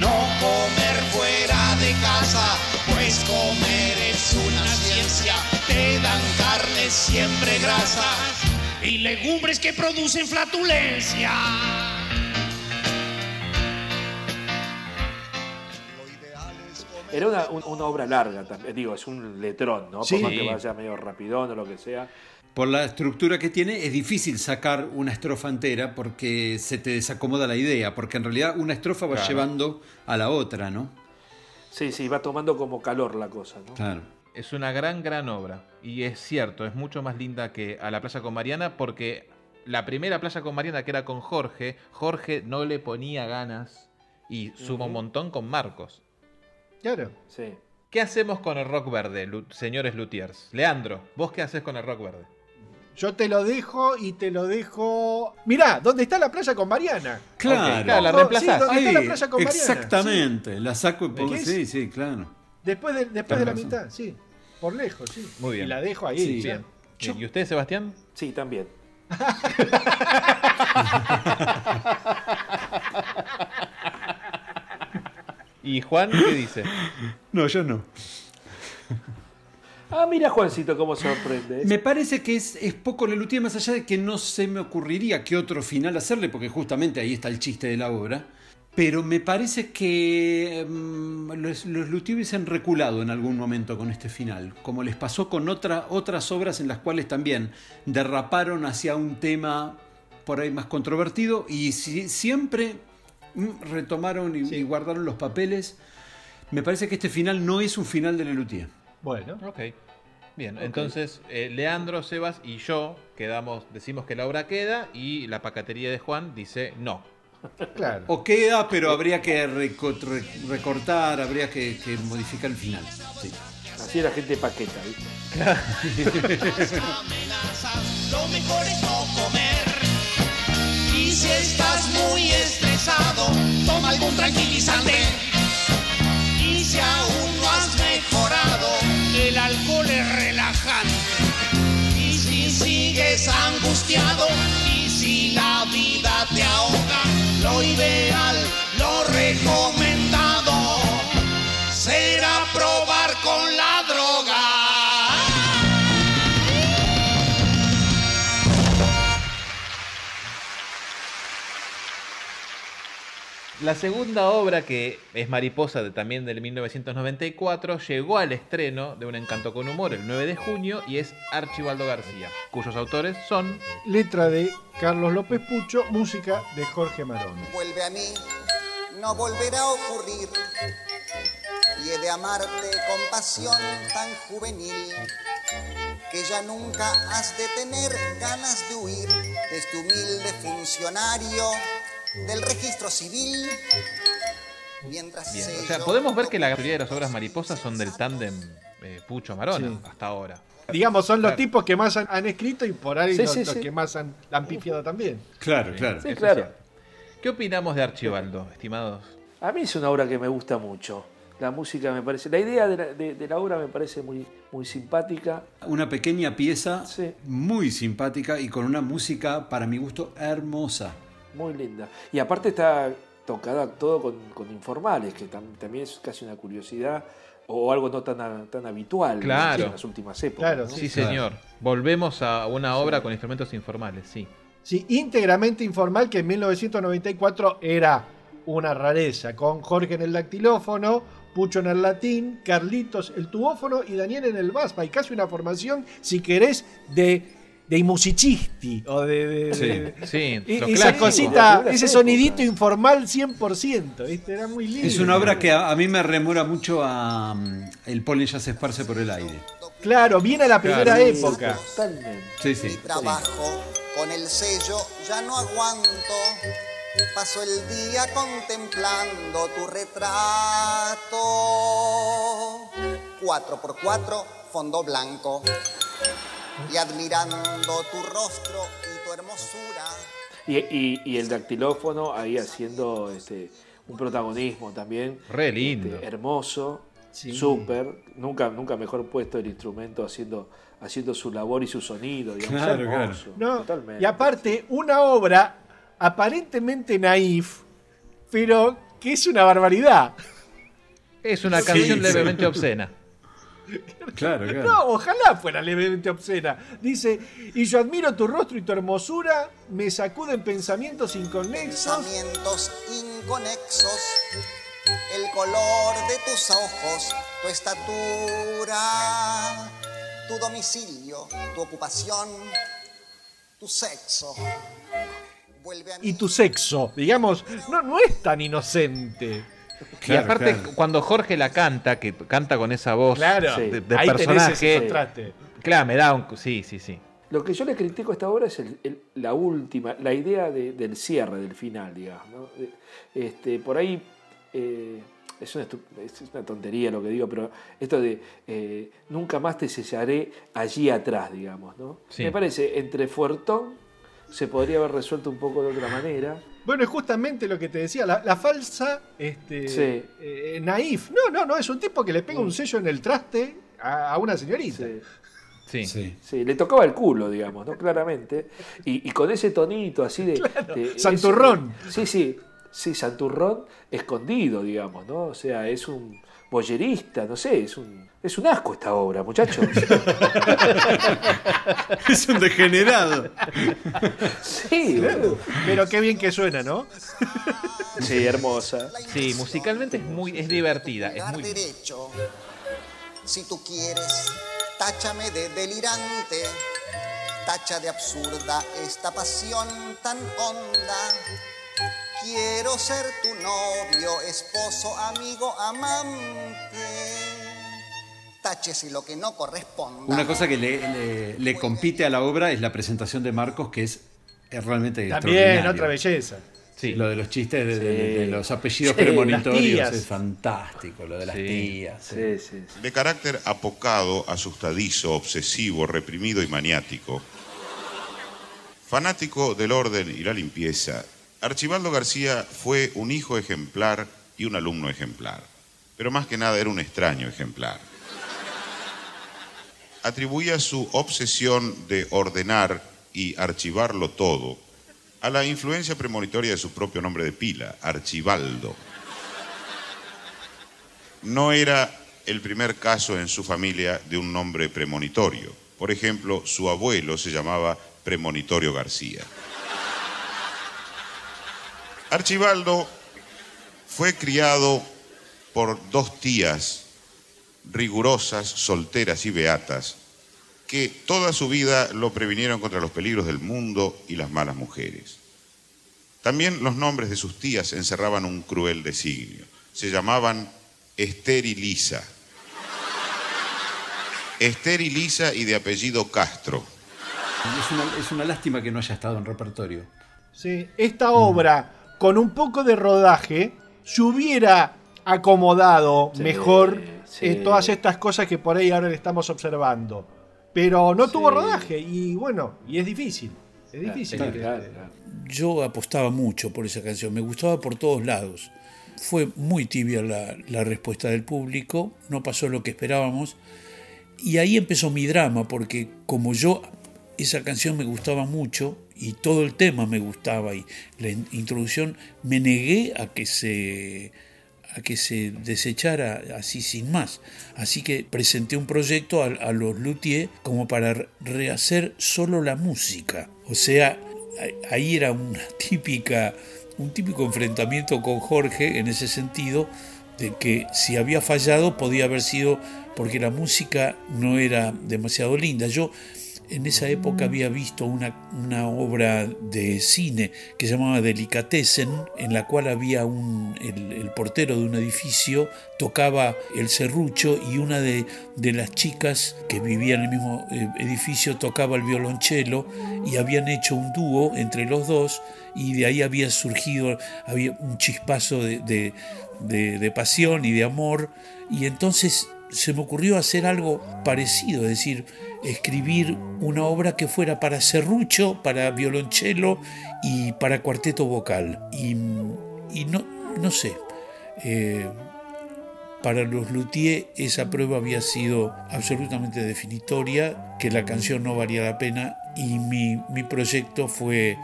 No comer fuera de casa, pues comer Te dan carne siempre grasas Y legumbres que producen flatulencia. Era una, un- una obra larga también, digo, es un letrón, ¿no? Sí. Por más que vaya medio rapidón o lo que sea. Por la estructura que tiene es difícil sacar una estrofa entera porque se te desacomoda la idea, porque en realidad una estrofa va Claro. llevando a la otra, ¿no? Sí, sí, va tomando como calor la cosa, ¿no? Claro. Es una gran, gran obra. Y es cierto, es mucho más linda que a la playa con Mariana porque la primera playa con Mariana que era con Jorge, Jorge no le ponía ganas y suma un montón con Marcos. Claro. Sí. ¿Qué hacemos con el rock verde, señores luthiers? Leandro, ¿vos qué haces con el rock verde? Yo te lo dejo y te lo dejo. Mirá, ¿dónde está la playa con Mariana? Claro. claro, la reemplazás. sí, ¿dónde está Ahí, la playa con Mariana? exactamente, la saco y pongo... Sí, sí, claro. Después de, después de la mitad, sí. Por lejos, sí. Muy bien. Y la dejo ahí. Sí. Bien. ¿Y usted, Sebastián? Sí, también. ¿Y Juan qué dice? No, yo no. Ah, mira Juancito cómo sorprende. Me parece que es, es poco Lelutier, más allá de que no se me ocurriría qué otro final hacerle, porque justamente ahí está el chiste de la obra. Pero me parece que mm, los, los Luthier hubiesen reculado en algún momento con este final, como les pasó con otra, otras obras en las cuales también derraparon hacia un tema por ahí más controvertido y si- siempre mm, retomaron y, y guardaron los papeles. Me parece que este final no es un final de Lelutier. Bueno. Ok. Bien, entonces eh, Leandro, Sebas y yo quedamos, decimos que la obra queda y la pacatería de Juan dice no. Claro. O queda, pero habría que reco- re- recortar, habría que, que modificar el final. Sí. Así la gente paqueta, ¿viste? Lo mejor es no comer. Y si estás muy estresado, toma algún tranquilizante. Y si aún no has mejorado, El alcohol es relajante. y si sigues angustiado, y si la vida te ahoga, lo ideal, lo recomendado, será probar La segunda obra, que es Mariposa de, también del 1994, llegó al estreno de Un Encanto con Humor el 9 de junio y es Archibaldo García, cuyos autores son... Letra de Carlos López Pucho, música de Jorge Marón. vuelve a mí, no volverá a ocurrir. Y he de amarte con pasión tan juvenil, que ya nunca has de tener ganas de huir de este humilde funcionario del registro civil. Mientras Bien, sé o sea, podemos ver que la mayoría de las obras mariposas son del tándem eh, Pucho Marona Sí. hasta ahora. Digamos, son los Claro. tipos que más han, han escrito y por ahí Sí, los, sí, los sí. que más han, han pifiado también. Claro, claro. Claro. ¿Qué opinamos de Archibaldo, estimados? A mí es una obra que me gusta mucho. La música me parece, la idea de la, de- de la obra me parece muy, muy simpática. Una pequeña pieza muy simpática y con una música, para mi gusto, hermosa. Muy linda. Y aparte está tocada todo con, con informales, que tam- también es casi una curiosidad o algo no tan, a- tan habitual Claro. en las últimas épocas. ¿no? Sí, señor. Volvemos a una obra con instrumentos informales, sí. Sí, íntegramente informal, que en 1994 era una rareza, con Jorge en el dactilófono, Pucho en el latín, Carlitos el tubófono y Daniel en el basba. Y casi una formación, si querés, de, de musicisti. O de, de- Sí, de- sí, y- lo esa clásico. cosita, De ese sonidito informal 100%. ¿viste? Era muy lindo. Es una obra que a, a mí me remora mucho a mm, El polen ya se esparce por el aire. Claro, viene a la primera Claro. época. Totalmente. Sí, sí. Trabajo con el sello, ya no aguanto. Paso el día contemplando tu retrato. 4x4, fondo blanco. Y admirando tu rostro y tu hermosura. Y, y- y el dactilófono ahí haciendo este, un protagonismo también. Re lindo. este, hermoso, súper. Nunca, nunca mejor puesto el instrumento haciendo, haciendo su labor y su sonido. Digamos, Claro, hermoso, No, totalmente. y aparte, una obra aparentemente naif, pero que es una barbaridad. Es una Sí, canción sí. levemente obscena. Claro, No, ojalá fuera levemente obscena. Dice, y yo admiro tu rostro y tu hermosura, me sacuden pensamientos inconexos. Pensamientos inconexos. El color de tus ojos, tu estatura, tu domicilio, tu ocupación, tu sexo. Y tu sexo, digamos, no, no es tan inocente. y aparte, cuando Jorge la canta, que canta con esa voz Claro, de, de ahí tenés ese personaje. Claro, me da un. Sí, sí, sí. Lo que yo le critico a esta obra es el- el- la última, la idea de- del cierre, del final, digamos. ¿no? Este, por ahí eh, es, una estu- es una tontería lo que digo, pero esto de eh, nunca más te sellaré allí atrás, digamos. ¿no? Sí. Me parece, entre Fuertón se podría haber resuelto un poco de otra manera. Bueno, es justamente lo que te decía, la, la falsa este, Sí. eh, naif. No, no, no, es un tipo que le pega un sello en el traste a, a una señorita. Sí. Sí, le tocaba el culo, digamos, ¿no? Claramente. Y, y con ese tonito así de. de- santurrón. es- sí, sí. Sí, santurrón escondido, digamos, ¿no? O sea, es un boyerista, no sé, es un, es un asco esta obra, muchachos. es un degenerado. Sí. Pero qué bien que suena, ¿no? Sí, hermosa. Sí, musicalmente es muy es divertida, es muy derecho. Si tú quieres, táchame de delirante, tacha de absurda esta pasión tan honda. Quiero ser tu novio, esposo, amigo, amante. Si lo que no corresponda. Una cosa que le, le- le compite a la obra es la presentación de Marcos, que es, es realmente También, extraordinario. otra belleza. Lo de los chistes de, de- de- de los apellidos Sí, premonitorios es fantástico, lo de las tías. Sí, sí, De carácter apocado, asustadizo, obsesivo, reprimido y maniático. Fanático del orden y la limpieza, Archibaldo García fue un hijo ejemplar y un alumno ejemplar. Pero más que nada era un extraño ejemplar. Atribuía su obsesión de ordenar y archivarlo todo a la influencia premonitoria de su propio nombre de pila, Archibaldo. No era el primer caso en su familia de un nombre premonitorio. Por ejemplo, su abuelo se llamaba Premonitorio García. Archibaldo fue criado por dos tías rigurosas, solteras y beatas, que toda su vida lo previnieron contra los peligros del mundo y las malas mujeres. También los nombres de sus tías encerraban un cruel designio. Se llamaban Esther y Lisa. Esther y Lisa y de apellido Castro. Es una, es una lástima que no haya estado en repertorio. Sí, esta obra, con un poco de rodaje, se hubiera acomodado Sí, mejor sí. eh, todas estas cosas que por ahí ahora le estamos observando. Pero no tuvo rodaje y bueno, y es difícil. Es difícil. Yo apostaba mucho por esa canción, me gustaba por todos lados. fue muy tibia la, la respuesta del público, no pasó lo que esperábamos. Y ahí empezó mi drama, porque como yo esa canción me gustaba mucho y todo el tema me gustaba y la in- introducción me negué a que se a que se desechara así sin más. Así que presenté un proyecto a, los Luthier como para re- rehacer solo la música. O sea, ahí era una típica, un típico enfrentamiento con Jorge en ese sentido de que si había fallado podía haber sido porque la música no era demasiado linda. Yo en esa época había visto una, una obra de cine que se llamaba Delicatessen, en la cual había un, el, portero de un edificio tocaba el serrucho y una de, de las chicas que vivía en el mismo eh, edificio tocaba el violonchelo y habían hecho un dúo entre los dos y de ahí había surgido había un chispazo de, de, de- de pasión y de amor. Y entonces se me ocurrió hacer algo parecido, es decir, escribir una obra que fuera para serrucho, para violonchelo y para cuarteto vocal. Y, no, no sé, eh, para los Luthier esa prueba había sido absolutamente definitoria, que la canción no valía la pena y mi, mi proyecto fue,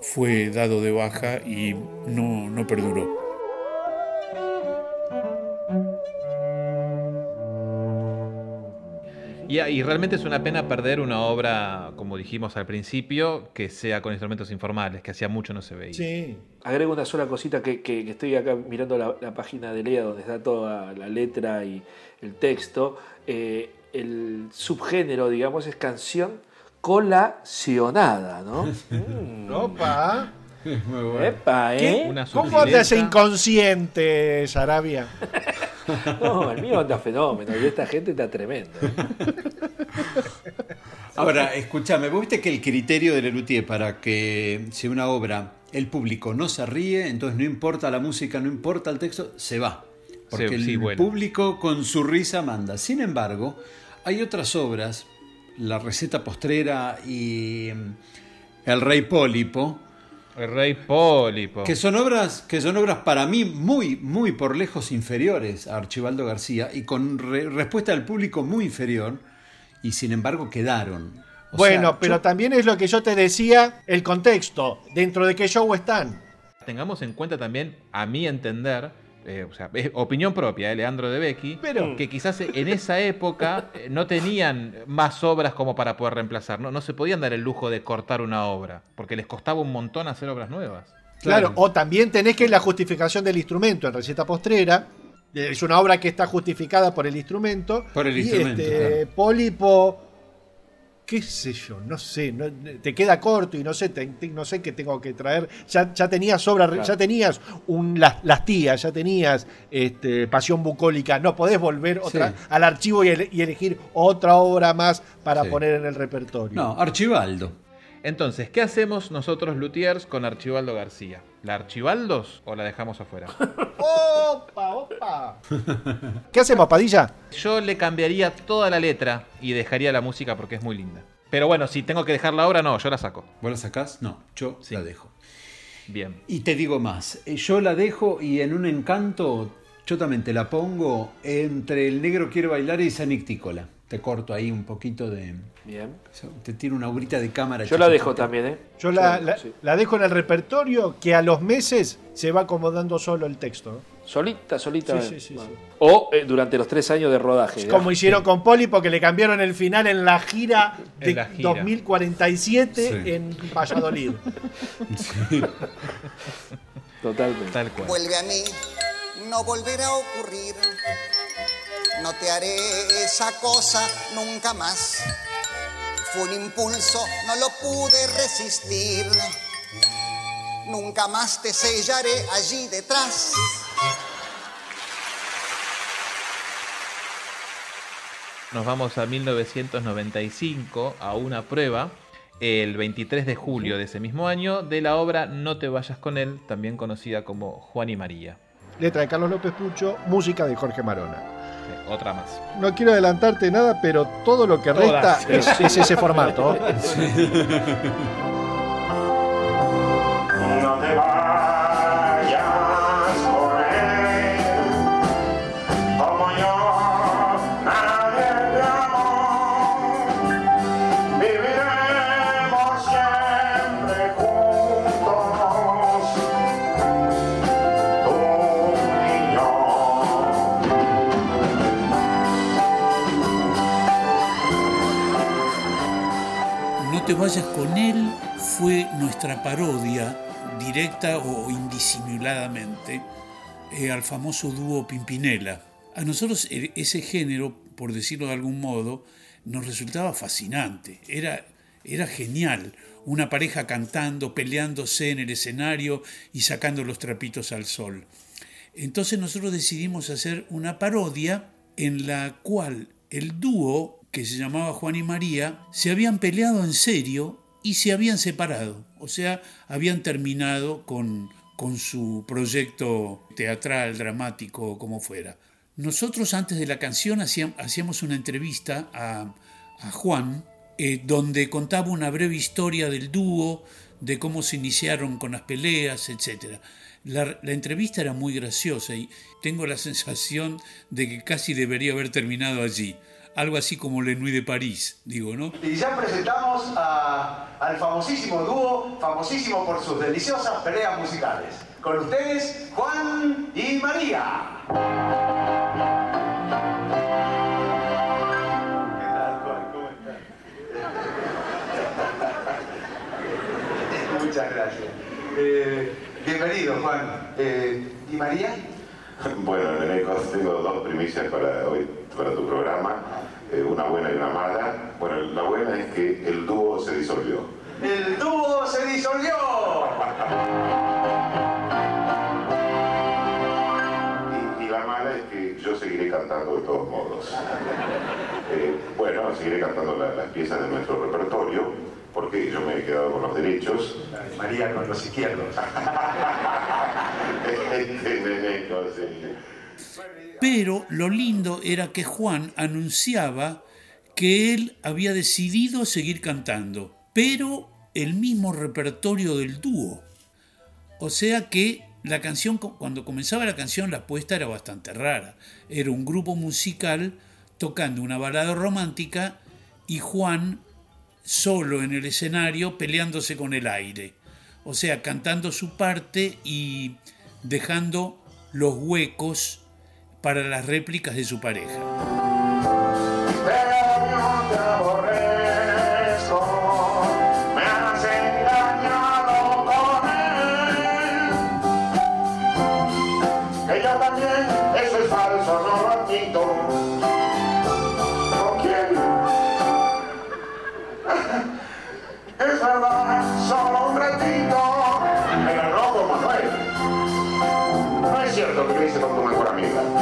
fue dado de baja y no, no perduró. Y, y realmente es una pena perder una obra, como dijimos al principio, que sea con instrumentos informales, que hacía mucho no se veía. Sí. Agrego una sola cosita que, que- que estoy acá mirando la, la página de Lea donde está toda la letra y el texto. Eh, el subgénero, digamos, es canción colacionada, ¿no? Mm. Opa. Muy bueno. Epa, ¿Qué? ¿eh? Una ¿Cómo andas sutileza. inconsciente, Sarabia? No, el mío anda fenómeno y esta gente está tremenda. Ahora, escúchame, vos viste que el criterio de Lelutier para que si una obra el público no se ríe, entonces no importa la música, no importa el texto, se va. Porque Sí, el sí, bueno. público con su risa manda. Sin embargo, hay otras obras, La receta postrera y mm, El rey pólipo, El rey Pólipo. que son obras que son obras para mí muy muy por lejos inferiores a Archibaldo García y con re- respuesta del público muy inferior y sin embargo quedaron. O bueno, sea, pero yo- también es lo que yo te decía, el contexto, dentro de qué show están. Tengamos en cuenta también, a mi entender, eh, o sea, es opinión propia, de Leandro de Becky, Pero- que quizás en esa época eh, no tenían más obras como para poder reemplazar. No, no se podían dar el lujo de cortar una obra, porque les costaba un montón hacer obras nuevas. Claro. o también tenés que la justificación del instrumento en receta postrera. eh, Es una obra que está justificada por el instrumento. Por el y instrumento, este, claro. Pólipo, qué sé yo, no sé, no- te queda corto y no sé, te- te- no sé qué tengo que traer. Ya, ya tenías obra, Claro. ya tenías un, las, las tías, ya tenías este, pasión bucólica. No podés volver otra, Sí. al archivo y, ele- y elegir otra obra más para Sí. poner en el repertorio. No, Archibaldo. Entonces, ¿qué hacemos nosotros, Luthiers, con Archibaldo García? ¿La Archibaldos o la dejamos afuera? ¡Opa, opa! ¿Qué hacemos, Padilla? Yo le cambiaría toda la letra y dejaría la música porque es muy linda. Pero bueno, si tengo que dejar la obra, no, yo la saco. ¿Vos la sacás? No, yo Sí. la dejo. Bien. Y te digo más, eh, yo la dejo y en un encanto yo también te la pongo entre El negro quiere bailar y San Nictícola. Te corto ahí un poquito de... Bien. Te tiro una aurita de cámara. Yo la dejo también, ¿eh? Yo la, Yo- la- sí. la dejo en el repertorio que a los meses se va acomodando solo el texto. Solita, solita. Sí, sí, sí, Bueno. sí. O eh, durante los tres años de rodaje. Como hicieron con Pólipo, que le cambiaron el final en la gira de En la gira. 2047 Sí. en Valladolid. Totalmente. Tal cual. Vuelve a mí, no volverá a ocurrir. No te haré esa cosa nunca más. Fue un impulso, no lo pude resistir. Nunca más te sellaré allí detrás. Nos vamos a 1995 a una prueba, el 23 de julio de ese mismo año, de la obra No te vayas con él, también conocida como Juan y María. Letra de Carlos López Pucho, música de Jorge Marona. Otra más. No quiero adelantarte nada, pero todo lo que Todas. resta es, es ese formato. No vayas con él fue nuestra parodia, directa o indisimuladamente, eh, al famoso dúo Pimpinela. A nosotros e- ese género, por decirlo de algún modo, nos resultaba fascinante, era, era genial. Una pareja cantando, peleándose en el escenario y sacando los trapitos al sol. Entonces nosotros decidimos hacer una parodia en la cual el dúo, que se llamaba Juan y María, se habían peleado en serio y se habían separado. O sea, habían terminado con, con su proyecto teatral, dramático, como fuera. Nosotros antes de la canción hacíam- hacíamos una entrevista a, Juan, eh, donde contaba una breve historia del dúo, de cómo se iniciaron con las peleas, etc. La entrevista era muy graciosa y tengo la sensación de que casi debería haber terminado allí. Algo así como Le Nuit de París, digo, ¿no? Y ya presentamos a- al famosísimo dúo, famosísimo por sus deliciosas peleas musicales. Con ustedes, Juan y María. ¿Qué tal, Juan? ¿Cómo estás? Muchas gracias. Eh, bienvenido, Juan. Eh, ¿Y María? Bueno, Nenecos, tengo dos primicias para hoy, para tu programa, eh, una buena y una mala. Bueno, la buena es que el dúo se disolvió. El dúo se disolvió. Y, y la mala es que yo seguiré cantando de todos modos. Eh, bueno, seguiré cantando la- las piezas de nuestro repertorio, porque yo me he quedado con los derechos. María con los izquierdos. Este. Pero lo lindo era que Juan anunciaba que él había decidido seguir cantando, pero el mismo repertorio del dúo. O sea que la canción, cuando comenzaba la canción, la puesta era bastante rara. Era un grupo musical tocando una balada romántica y Juan solo en el escenario peleándose con el aire. O sea, cantando su parte y dejando los huecos para las réplicas de su pareja. Cierto que con tu mejor amiga.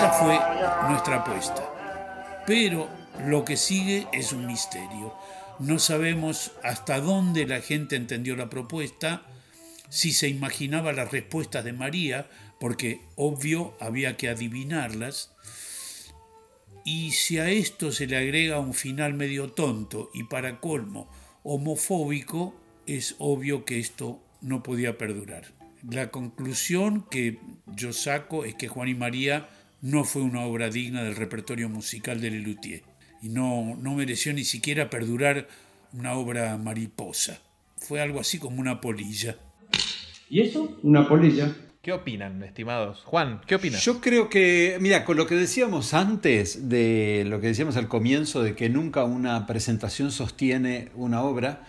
Esa fue nuestra apuesta. Pero lo que sigue es un misterio. No sabemos hasta dónde la gente entendió la propuesta, si se imaginaba las respuestas de María, porque obvio había que adivinarlas, y si a esto se le agrega un final medio tonto y para colmo homofóbico, es obvio que esto no podía perdurar. La conclusión que yo saco es que Juan y María no fue una obra digna del repertorio musical de Lelutier y no, no mereció ni siquiera perdurar una obra mariposa. Fue algo así como una polilla. ¿Y eso? Una polilla. ¿Qué opinan, estimados? Juan, ¿qué opinas? Yo creo que, mira, con lo que decíamos antes, de lo que decíamos al comienzo, de que nunca una presentación sostiene una obra,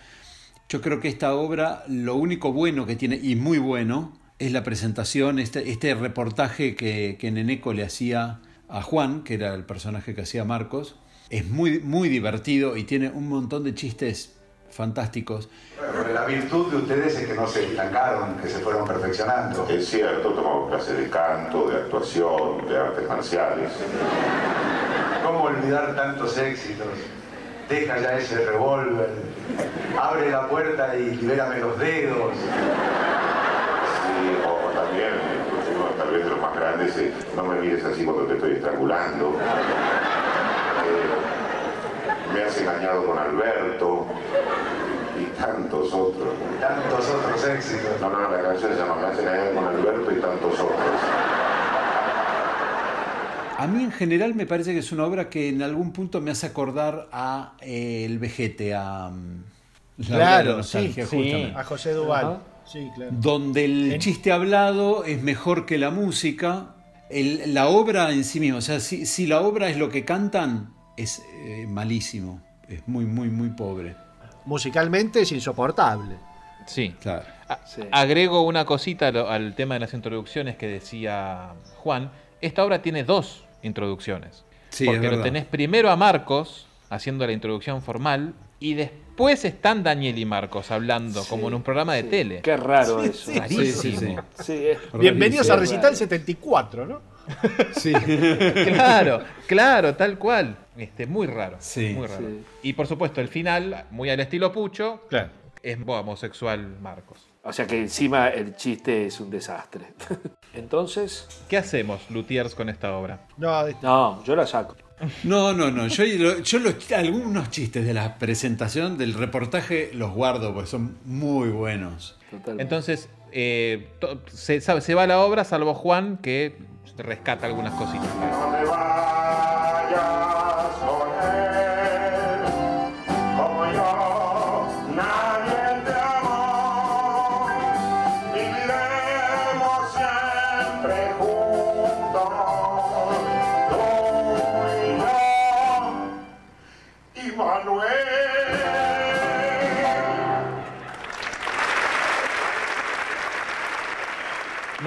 yo creo que esta obra, lo único bueno que tiene, y muy bueno, es la presentación, este, este reportaje que, que Neneco le hacía a Juan, que era el personaje que hacía Marcos. Es muy, muy divertido y tiene un montón de chistes fantásticos. Bueno, la virtud de ustedes es que no se estancaron, que se fueron perfeccionando. Es cierto, tomamos clases de canto, de actuación, de artes marciales. ¿Cómo olvidar tantos éxitos? Deja ya ese revólver, abre la puerta y libérame los dedos. Sí, o, o también, uno tal no me mires así cuando te estoy estrangulando. Eh, me has engañado con Alberto y tantos otros. Tantos otros éxitos. No, no, la canción se llama Me has engañado con Alberto y tantos otros. A mí en general me parece que es una obra que en algún punto me hace acordar a eh, El Vejete, a mm, La Claro, sí, a José Duval. Sí, claro. Donde el chiste hablado es mejor que la música. el- la obra en sí misma, o sea, si, si la obra es lo que cantan, es eh, malísimo. Es muy, muy, muy pobre. Musicalmente es insoportable. Sí. Claro. A- Agrego una cosita al tema de las introducciones que decía Juan. Esta obra tiene dos introducciones. Sí, porque es lo tenés primero a Marcos haciendo la introducción formal y después están Daniel y Marcos hablando como en un programa de tele. Qué raro Sí, eso. sí, Rarísimo. Sí, es- Bienvenidos a. Recital 74, ¿no? Sí. claro, claro, tal cual. Este, muy raro. Sí. muy raro. Sí. Y por supuesto, el final, muy al estilo Pucho, Claro. es homosexual Marcos. O sea que encima el chiste es un desastre. Entonces, ¿Qué hacemos, Lutiers, con esta obra? No, no, yo la saco. No, no, no. Yo, yo los- algunos chistes de la presentación, del reportaje, los guardo porque son muy buenos. Entonces, eh, to- se, sabe- se va la obra, salvo Juan, que rescata algunas cositas.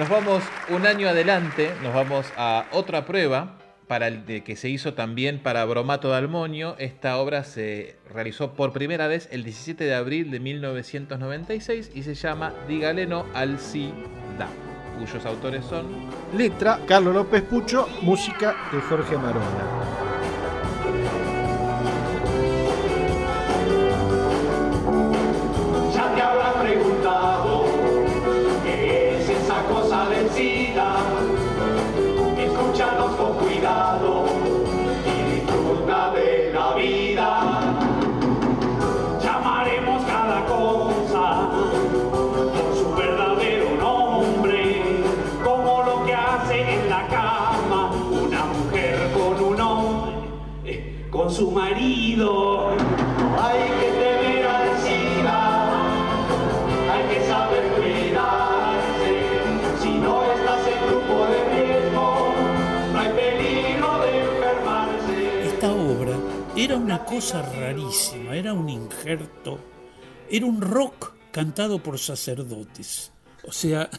Nos vamos un año adelante, nos vamos a otra prueba para el que se hizo también para Bromato de Almonio. Esta obra se realizó por primera vez el 17 de abril de 1996 y se llama Dígale no al sí da, cuyos autores son Letra, Carlos López Pucho, música de Jorge Marona. Su marido. Hay que temer al hay que saber cuidarse. Si no estás en grupo de riesgo, no hay peligro de enfermarse. Esta obra era una cosa rarísima, era un injerto, era un rock cantado por sacerdotes. O sea,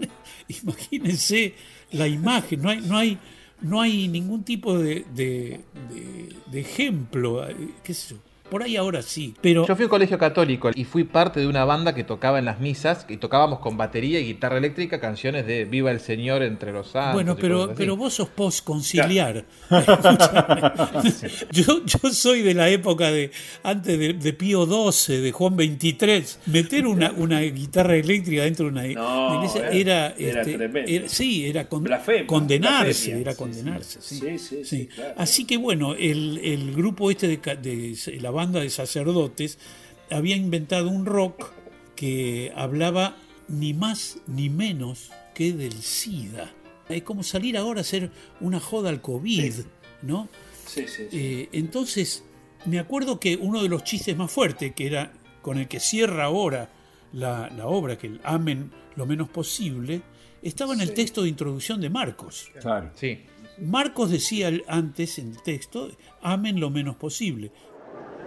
imagínense la imagen, no hay, no hay ningún tipo de, de- ejemplo, eh, qué sé yo. Por ahí ahora sí, pero Yo fui a un colegio católico y fui parte de una banda que tocaba en las misas y tocábamos con batería y guitarra eléctrica canciones de Viva el Señor entre los santos. Bueno, pero, pero vos sos postconciliar. Escúchame. yo, yo soy de la época de antes de, de Pío XII, de Juan XXIII. Meter una, una guitarra eléctrica dentro de una No, iglesia era- era, era este, tremendo. era- sí, era con- Blasfema, condenarse, blasfemia. era Sí, condenarse. Sí, Sí, sí, sí, sí. claro. Así que bueno, el, el grupo este de, de la banda de sacerdotes había inventado un rock que hablaba ni más ni menos que del SIDA. Es como salir ahora a hacer una joda al COVID, ¿no? Sí, sí, sí. Eh, entonces, me acuerdo que uno de los chistes más fuertes, que era con el que cierra ahora la, la obra, que el amen lo menos posible, estaba en el texto de introducción de Marcos. Claro. Sí. Marcos decía antes en el texto, amen lo menos posible.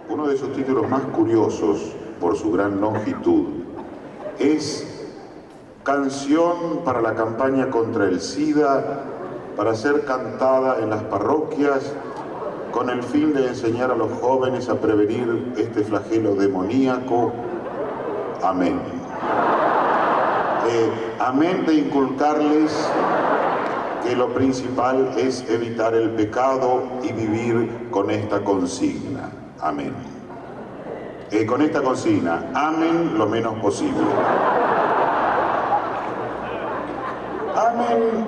Uno de sus títulos más curiosos por su gran longitud es Canción para la campaña contra el SIDA para ser cantada en las parroquias con el fin de enseñar a los jóvenes a prevenir este flagelo demoníaco. Amén. Eh, amén de inculcarles que lo principal es evitar el pecado y vivir con esta consigna. Amén. Eh, con esta consigna, amen lo menos posible. Amén.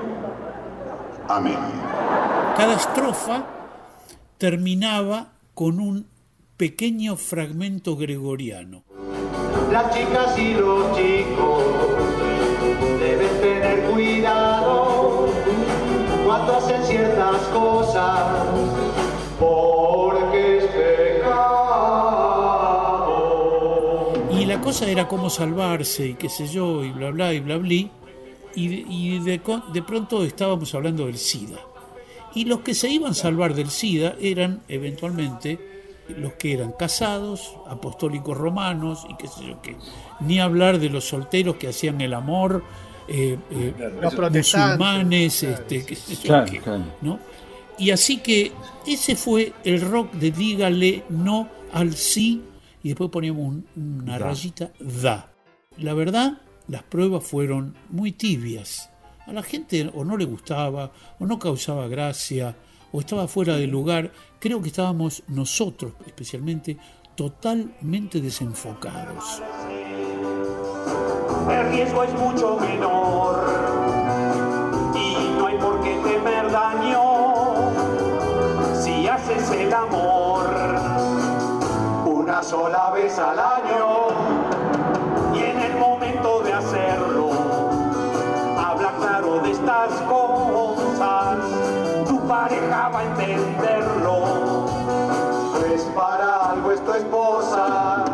Amén. Cada estrofa terminaba con un pequeño fragmento gregoriano. Las chicas y los chicos deben tener cuidado cuando hacen ciertas cosas, la cosa era cómo salvarse y qué sé yo, y bla bla y bla bla. y, de- y de, co- de pronto estábamos hablando del SIDA. Y los que se iban a salvar del SIDA eran eventualmente los que eran casados, apostólicos romanos y qué sé yo qué. Ni hablar de los solteros que hacían el amor, eh, eh, Los musulmanes, este, qué sé yo Claro, qué, claro. ¿no? Y así que ese fue el rock de dígale no al sí y después poníamos un- una Da. rayita da. La verdad, las pruebas fueron muy tibias. A la gente o no le gustaba, o no causaba gracia, o estaba fuera de lugar. Creo que estábamos nosotros, especialmente, totalmente desenfocados. el riesgo es mucho menor y no hay por qué temer daño si haces el amor una sola vez al año. Y en el momento de hacerlo habla claro de estas cosas. Tu pareja va a entenderlo. Pues para algo es tu esposa.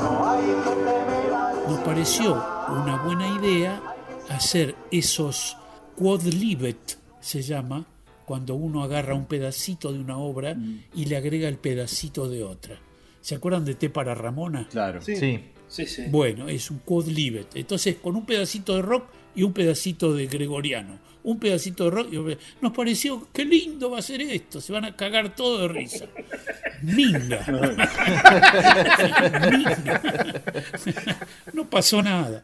No hay que temer al Nos pareció una buena idea hacer esos quadlibet, se llama, cuando uno agarra un pedacito de una obra y le agrega el pedacito de otra. ¿Se acuerdan de Té para Ramona? Claro. Sí. Sí. Sí, sí. Bueno, es un quadlibet. Entonces, con un pedacito de rock y un pedacito de gregoriano. Un pedacito de rock y un Nos pareció, qué lindo va a ser esto. Se van a cagar todo de risa. Minga. Minga. No pasó nada.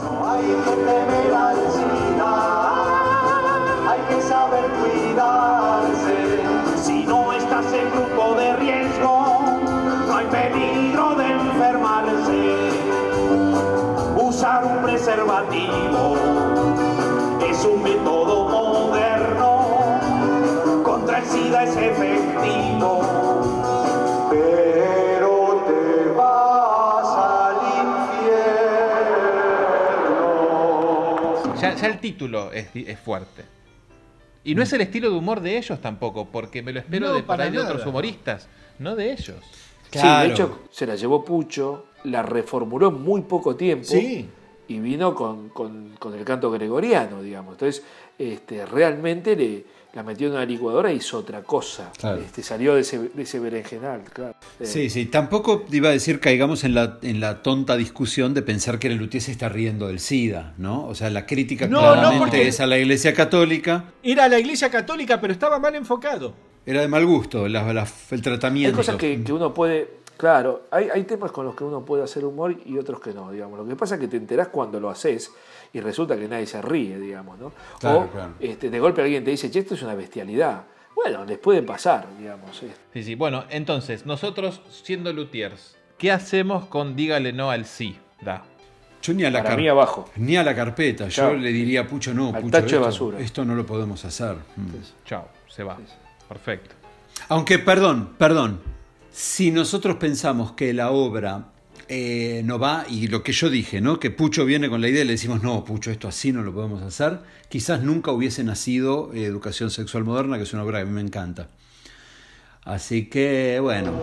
No hay que temer al SIDA, hay que saber cuidarse. Preservativo es un método moderno, contra el SIDA es efectivo. Pero te vas al infierno. Ya, ya el título es, es fuerte. Y no es el estilo de humor de ellos tampoco, porque me lo espero No, de, para de otros humoristas, no de ellos. Sí, de hecho, se la llevó Pucho, la reformuló en muy poco tiempo Sí. Y vino con, con- con el canto gregoriano, digamos. Entonces, este, realmente le, la metió en una licuadora y hizo otra cosa. Claro. Este, salió de ese, de ese berenjenal, claro. Eh, Sí, sí, tampoco iba a decir caigamos en la, en la tonta discusión de pensar que el Luthier se está riendo del SIDA, ¿no? O sea, la crítica No, claramente es a la Iglesia Católica. Era la iglesia católica, pero estaba mal enfocado. Era de mal gusto la- la- el Hay tratamiento. cosas que, que uno puede. Claro, hay, hay temas con los que uno puede hacer humor y otros que no, digamos. Lo que pasa es que te enterás cuando lo haces y resulta que nadie se ríe, digamos, ¿no? Claro, o claro. Este, de golpe alguien te dice, che, esto es una bestialidad. Bueno, les puede pasar, digamos. eh. Sí, sí. Bueno, entonces, nosotros siendo luthiers, ¿qué hacemos con dígale no al sí? Da. Yo ni a la, Para car- mí abajo. ni a la carpeta. Yo le diría Pucho, no, Al Pucho, tacho de esto, basura. esto no lo podemos hacer. Mm. Chao, se va. Perfecto. Aunque, perdón, perdón, si nosotros pensamos que la obra eh, no va, y lo que yo dije, ¿no? Que Pucho viene con la idea y le decimos, no, Pucho, esto así no lo podemos hacer, quizás nunca hubiese nacido eh, Educación Sexual Moderna, que es una obra que a mí me encanta. Así que, bueno,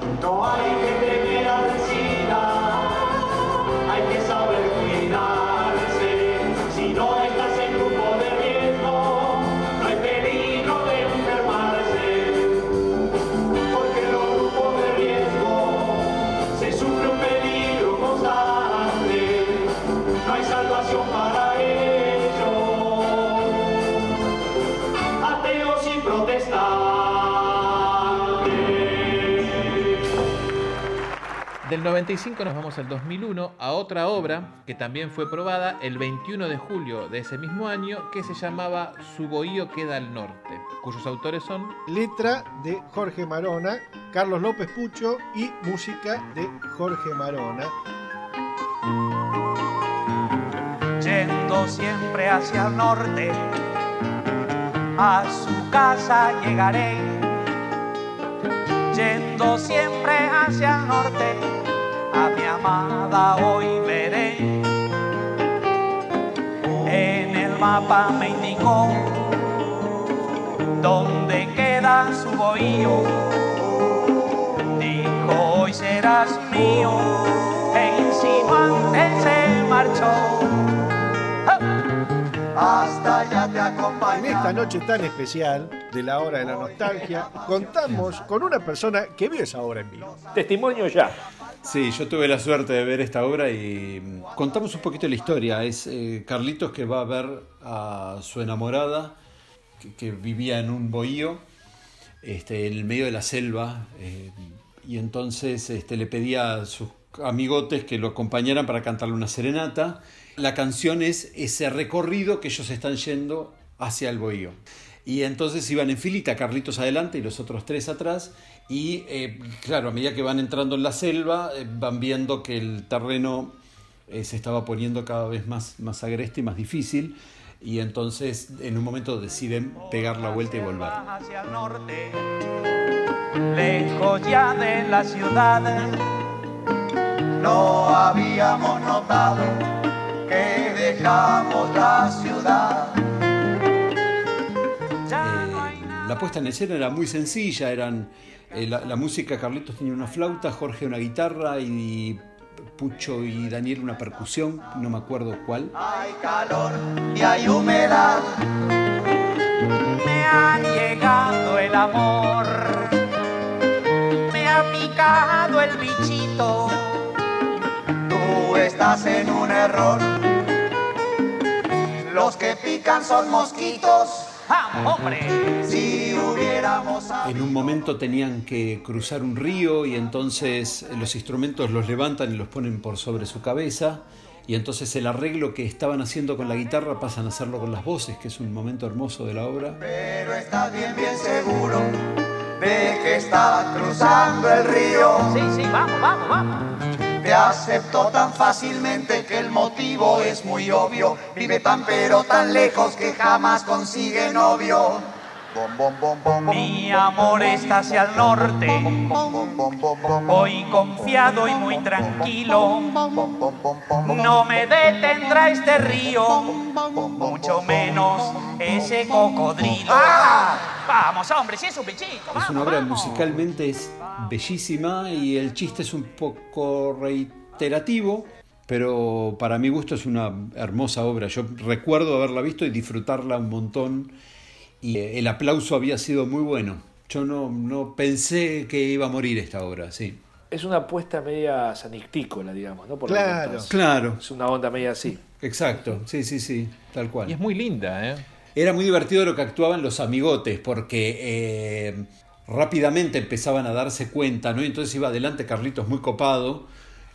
Del 95 nos vamos al 2001 a otra obra que también fue probada el 21 de julio de ese mismo año que se llamaba Su bohío queda al norte, cuyos autores son Letra de Jorge Marona, Carlos López Pucho y música de Jorge Marona. yendo siempre hacia el norte, a su casa llegaré. Yendo siempre hacia el norte, a mi amada hoy veré. En el mapa me indicó dónde queda su bohío. Dijo, hoy serás mío, e insinuante se marchó. ¡Ah! esta noche tan especial de la hora de la nostalgia, contamos con una persona que vio esa obra en vivo. Testimonio ya. Sí, yo tuve la suerte de ver esta obra y mm, contamos un poquito la historia. Es eh, Carlitos que va a ver a su enamorada que, vivía en un bohío este, en el medio de la selva eh, y entonces este, le pedía a sus amigotes que lo acompañaran para cantarle una serenata. La canción es ese recorrido que ellos están yendo hacia el bohío. Y entonces iban en filita, Carlitos adelante y los otros tres atrás. Y eh, claro, a medida que van entrando en la selva, eh, van viendo que el terreno eh, se estaba poniendo cada vez más, más agreste y más difícil. Y entonces en un momento deciden pegar la vuelta y volver. hacia el norte, lejos ya de la ciudad. No habíamos notado que dejamos la ciudad. La puesta en escena era muy sencilla, eran eh, la, música, Carlitos tenía una flauta, Jorge una guitarra y Pucho y Daniel una percusión, no me acuerdo cuál. Hay calor y hay humedad. Me ha llegado el amor. Me ha picado el bichito. Tú estás en un error. Los que pican son mosquitos. ¡Vamos, hombre! Si hubiéramos En un momento tenían que cruzar un río y entonces los instrumentos los levantan y los ponen por sobre su cabeza. Y entonces el arreglo que estaban haciendo con la guitarra pasan a hacerlo con las voces, que es un momento hermoso de la obra. Pero estás bien, bien seguro de que está cruzando el río. Sí, sí, vamos, vamos, vamos. Te acepto tan fácilmente que el motivo es muy obvio. Vive tan pero tan lejos que jamás consigue novio. Mi amor está hacia el norte, voy confiado y muy tranquilo. No me detendrá este río, mucho menos ese cocodrilo. Vamos, hombre, si es un bichito. Es una obra musicalmente es bellísima y el chiste es un poco reiterativo, pero para mi gusto es una hermosa obra. Yo recuerdo haberla visto y disfrutarla un montón y eh, el aplauso había sido muy bueno. Yo no, no pensé que iba a morir esta obra, sí. Es una apuesta media sanictícola, digamos, ¿no? Por Claro. Claro. Es una onda media así. Exacto, sí, sí, sí, tal cual. Y es muy linda, ¿eh? Era muy divertido lo que actuaban los amigotes, porque eh, rápidamente empezaban a darse cuenta, ¿no? Y entonces iba adelante Carlitos muy copado,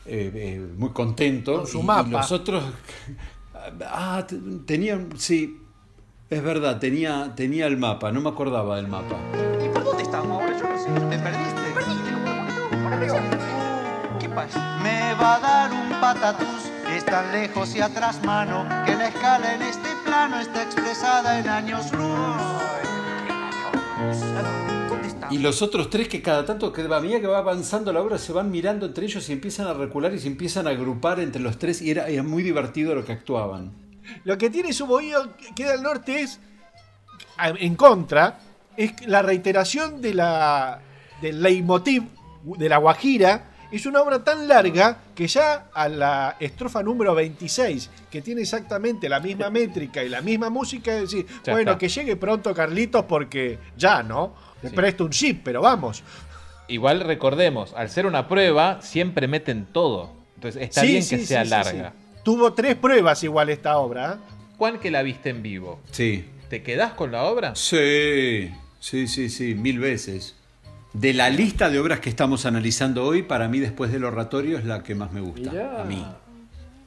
eh, eh, muy contento. Con su y- mapa. Y los otros. Ah, tenían. Sí, es verdad, tenía, tenía el mapa, no me acordaba del mapa. ¿Y por dónde estamos ahora? Yo no sé, ¿te perdiste? Te perdiste. ¿Qué pasa? Me va a dar un patatús, es tan lejos y atrás mano, que la escala en este plano está expresada en años luz. Y los otros tres que cada tanto que a medida que va avanzando la obra se van mirando entre ellos y empiezan a recular y se empiezan a agrupar entre los tres y era, era muy divertido lo que actuaban. Lo que tiene su bohío que queda al norte es, en contra, es la reiteración de la, del leitmotiv de la Guajira. Es una obra tan larga que ya a la estrofa número 26, que tiene exactamente la misma métrica y la misma música, es decir, Ya bueno, está. que llegue pronto Carlitos porque ya, ¿no? Sí. presto un chip, pero vamos. Igual recordemos, al ser una prueba, siempre meten todo. Entonces está Sí, bien que sí, sea larga. Tuvo tres pruebas igual esta obra. ¿eh? Juan, que la viste en vivo, Sí. ¿te quedás con la obra? Sí, sí, sí, sí, mil veces. De la lista de obras que estamos analizando hoy, para mí después del oratorio es la que más me gusta. Mirá. A mí.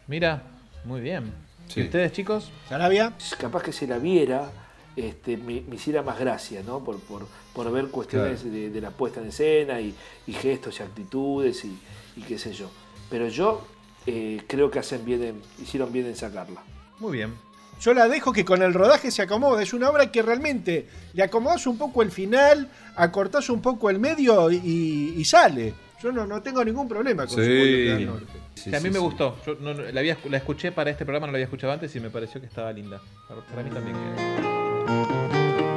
Mira, muy bien. Sí. ¿Y ustedes, chicos? ¿Sarabia? Capaz que si la viera, este, me, me hiciera más gracia, ¿no? Por, por, por ver cuestiones de, de la puesta en escena y, y gestos y actitudes y, y qué sé yo. Pero yo eh, creo que hacen bien en- hicieron bien en sacarla. Muy bien. Yo la dejo que con el rodaje se acomode. Es una obra que realmente le acomodás un poco el final, acortás un poco el medio y, y sale. Yo no, no tengo ningún problema con su Bohío del Norte. Sí, a mí me gustó. Yo no- no- la, había, la escuché para este programa, no la había escuchado antes y me pareció que estaba linda. Para, para mí también.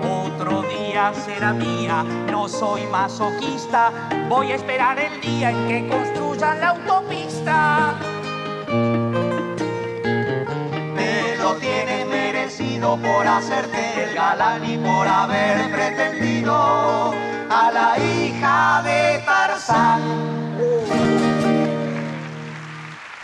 Otro día será mía, no soy masoquista. Voy a esperar el día en que construyan la autopista. Me lo tienes enloquecido por hacerte el galán y por haber pretendido a la hija de Tarzán.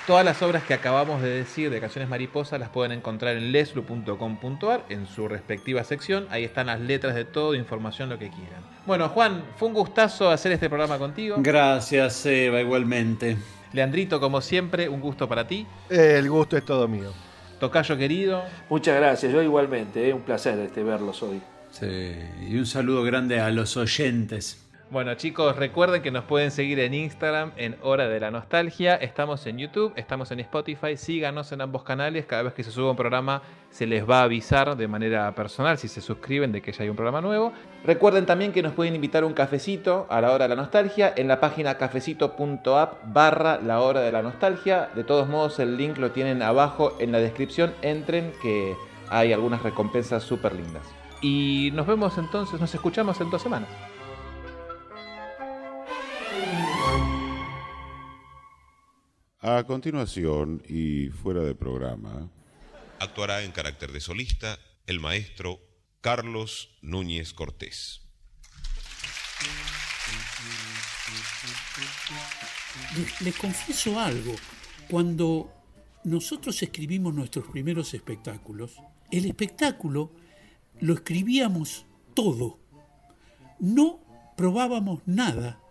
Todas las obras que acabamos de decir de Canciones Mariposa las pueden encontrar en leslu.com.ar en su respectiva sección. Ahí están las letras de todo, información, lo que quieran. Bueno, Juan, fue un gustazo hacer este programa contigo. Gracias, Eva, igualmente. Leandrito, como siempre, un gusto para ti. El gusto es todo mío. Tocayo querido. Muchas gracias, yo igualmente, es un placer este verlos hoy. Sí, y un saludo grande a los oyentes. Bueno chicos, recuerden que nos pueden seguir en Instagram en Hora de la Nostalgia. Estamos en YouTube, estamos en Spotify. Síganos en ambos canales. Cada vez que se suba un programa se les va a avisar de manera personal si se suscriben de que ya hay un programa nuevo. Recuerden también que nos pueden invitar un cafecito a la Hora de la Nostalgia en la página cafecito.app barra la Hora de la Nostalgia. De todos modos el link lo tienen abajo en la descripción. Entren que hay algunas recompensas súper lindas. Y nos vemos entonces, nos escuchamos en dos semanas. A continuación, y fuera de programa, actuará en carácter de solista el maestro Carlos Núñez Cortés. Les, les confieso algo. Cuando nosotros escribimos nuestros primeros espectáculos, el espectáculo lo escribíamos todo. No probábamos nada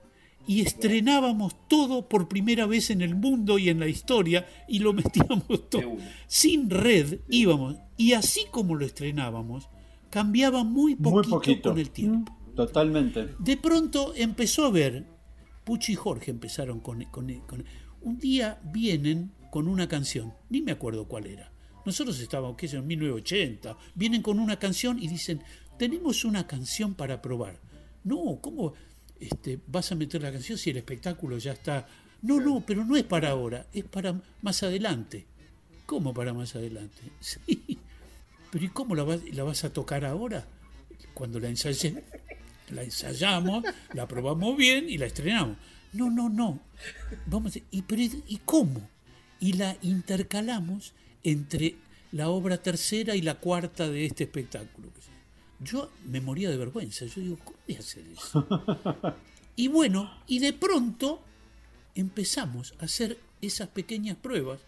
y estrenábamos todo por primera vez en el mundo y en la historia y lo metíamos todo. Sin red íbamos. Y así como lo estrenábamos, cambiaba muy poquito, poquito. con el tiempo. Totalmente. De pronto empezó a ver, Pucho y Jorge empezaron con, con- con- Un día vienen con una canción, ni me acuerdo cuál era. Nosotros estábamos, qué sé en 1980. Vienen con una canción y dicen, tenemos una canción para probar. No, ¿cómo este, vas a meter la canción si el espectáculo ya está? No, no, pero no es para ahora, es para más adelante. ¿Cómo para más adelante? Sí. Pero ¿y cómo la vas, la vas a tocar ahora? Cuando la ensayé, la ensayamos, la probamos bien y la estrenamos. No, no, no. Vamos, a- ¿y, pero, ¿y cómo? Y la intercalamos entre la obra tercera y la cuarta de este espectáculo. Yo me moría de vergüenza. Yo digo, ¿cómo voy a hacer eso? Y bueno, y de pronto empezamos a hacer esas pequeñas pruebas.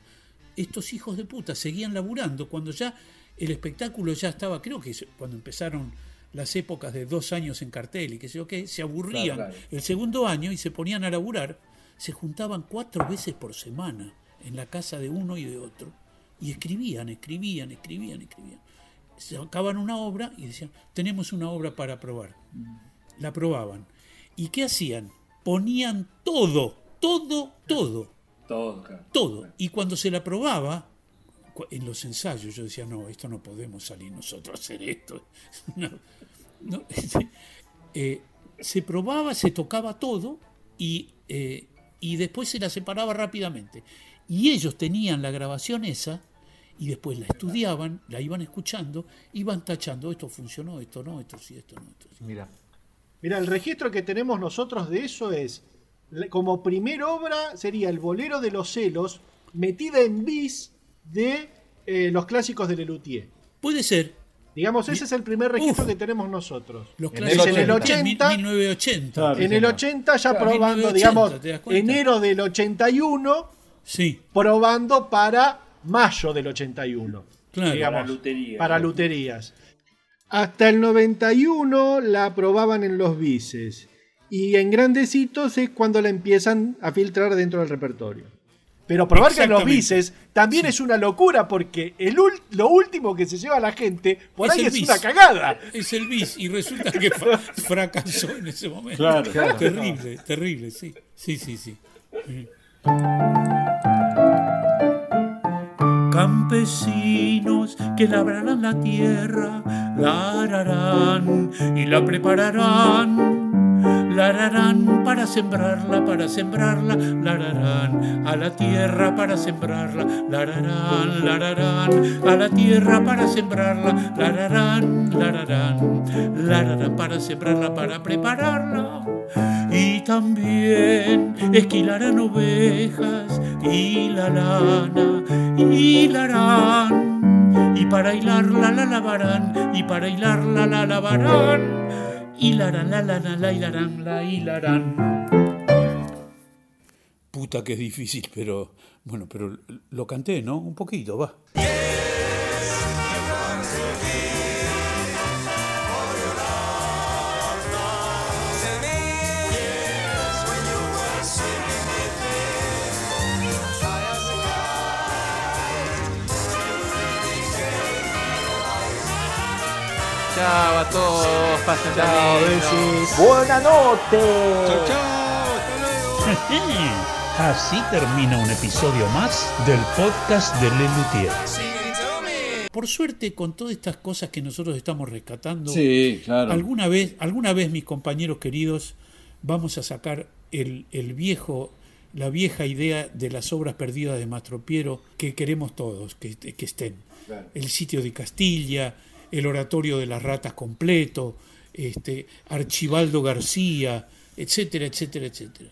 Estos hijos de puta seguían laburando cuando ya el espectáculo ya estaba, creo que cuando empezaron las épocas de dos años en cartel y que sé yo qué, se aburrían Claro, claro. el segundo año y se ponían a laburar, se juntaban cuatro veces por semana en la casa de uno y de otro y escribían, escribían, escribían, escribían. Sacaban una obra y decían, tenemos una obra para probar. La probaban. ¿Y qué hacían? Ponían todo, todo, todo, Todo, claro. todo. Y cuando se la probaba, en los ensayos yo decía, no, esto no podemos salir nosotros a hacer esto. No, no, eh, se probaba, se tocaba todo y, eh, y después se la separaba rápidamente. Y ellos tenían la grabación esa y después la estudiaban, la iban escuchando, iban tachando, esto funcionó, esto no, esto sí, esto no, esto sí. Mira. Mira, el registro que tenemos nosotros de eso es, como primer obra sería el bolero de los celos, metida en bis de eh, los clásicos de Lelutier. Puede ser. Digamos, ese es el primer registro que tenemos nosotros. Los en, clásicos el, en el de 80, 1980. en el 80 ya Claro, probando, 1980, digamos, enero del 81, sí. probando para mayo del 81. Claro. digamos, Para lutería. para luterías. Hasta el 91 la probaban en los bises. Y en grandecitos es cuando la empiezan a filtrar dentro del repertorio. Pero probar que en los bises también es una locura porque el lo último que se lleva la gente por ahí es bis. una cagada. Es el bis y resulta que fra- fracasó en ese momento. Claro, claro. Terrible, terrible, sí. Sí, sí, sí. Campesinos que labrarán la tierra, la ararán y la prepararán. La ararán para sembrarla, para sembrarla, la ararán a la tierra para sembrarla, la ararán, la ararán a la tierra para sembrarla, la ararán, la ararán, la ararán para sembrarla, para prepararla. Y también esquilarán ovejas y la lana harán y para hilarla la lavarán, y para hilarla la lavarán, hilarán la la la la hilarán la hilarán. Puta que es difícil, pero bueno, pero lo canté, ¿no? Un poquito, va. Chao a todos, pasen Chao. Buenas noches. Así termina un episodio más del podcast de Lelutier. Por suerte, con todas estas cosas que nosotros estamos rescatando, Sí, claro. alguna vez, alguna vez mis compañeros queridos, vamos a sacar el, el viejo, la vieja idea de las obras perdidas de Mastropiero que queremos todos que, que estén. Claro. El sitio de Castilla, el oratorio de las ratas completo, este, Archibaldo García, etcétera, etcétera, etcétera.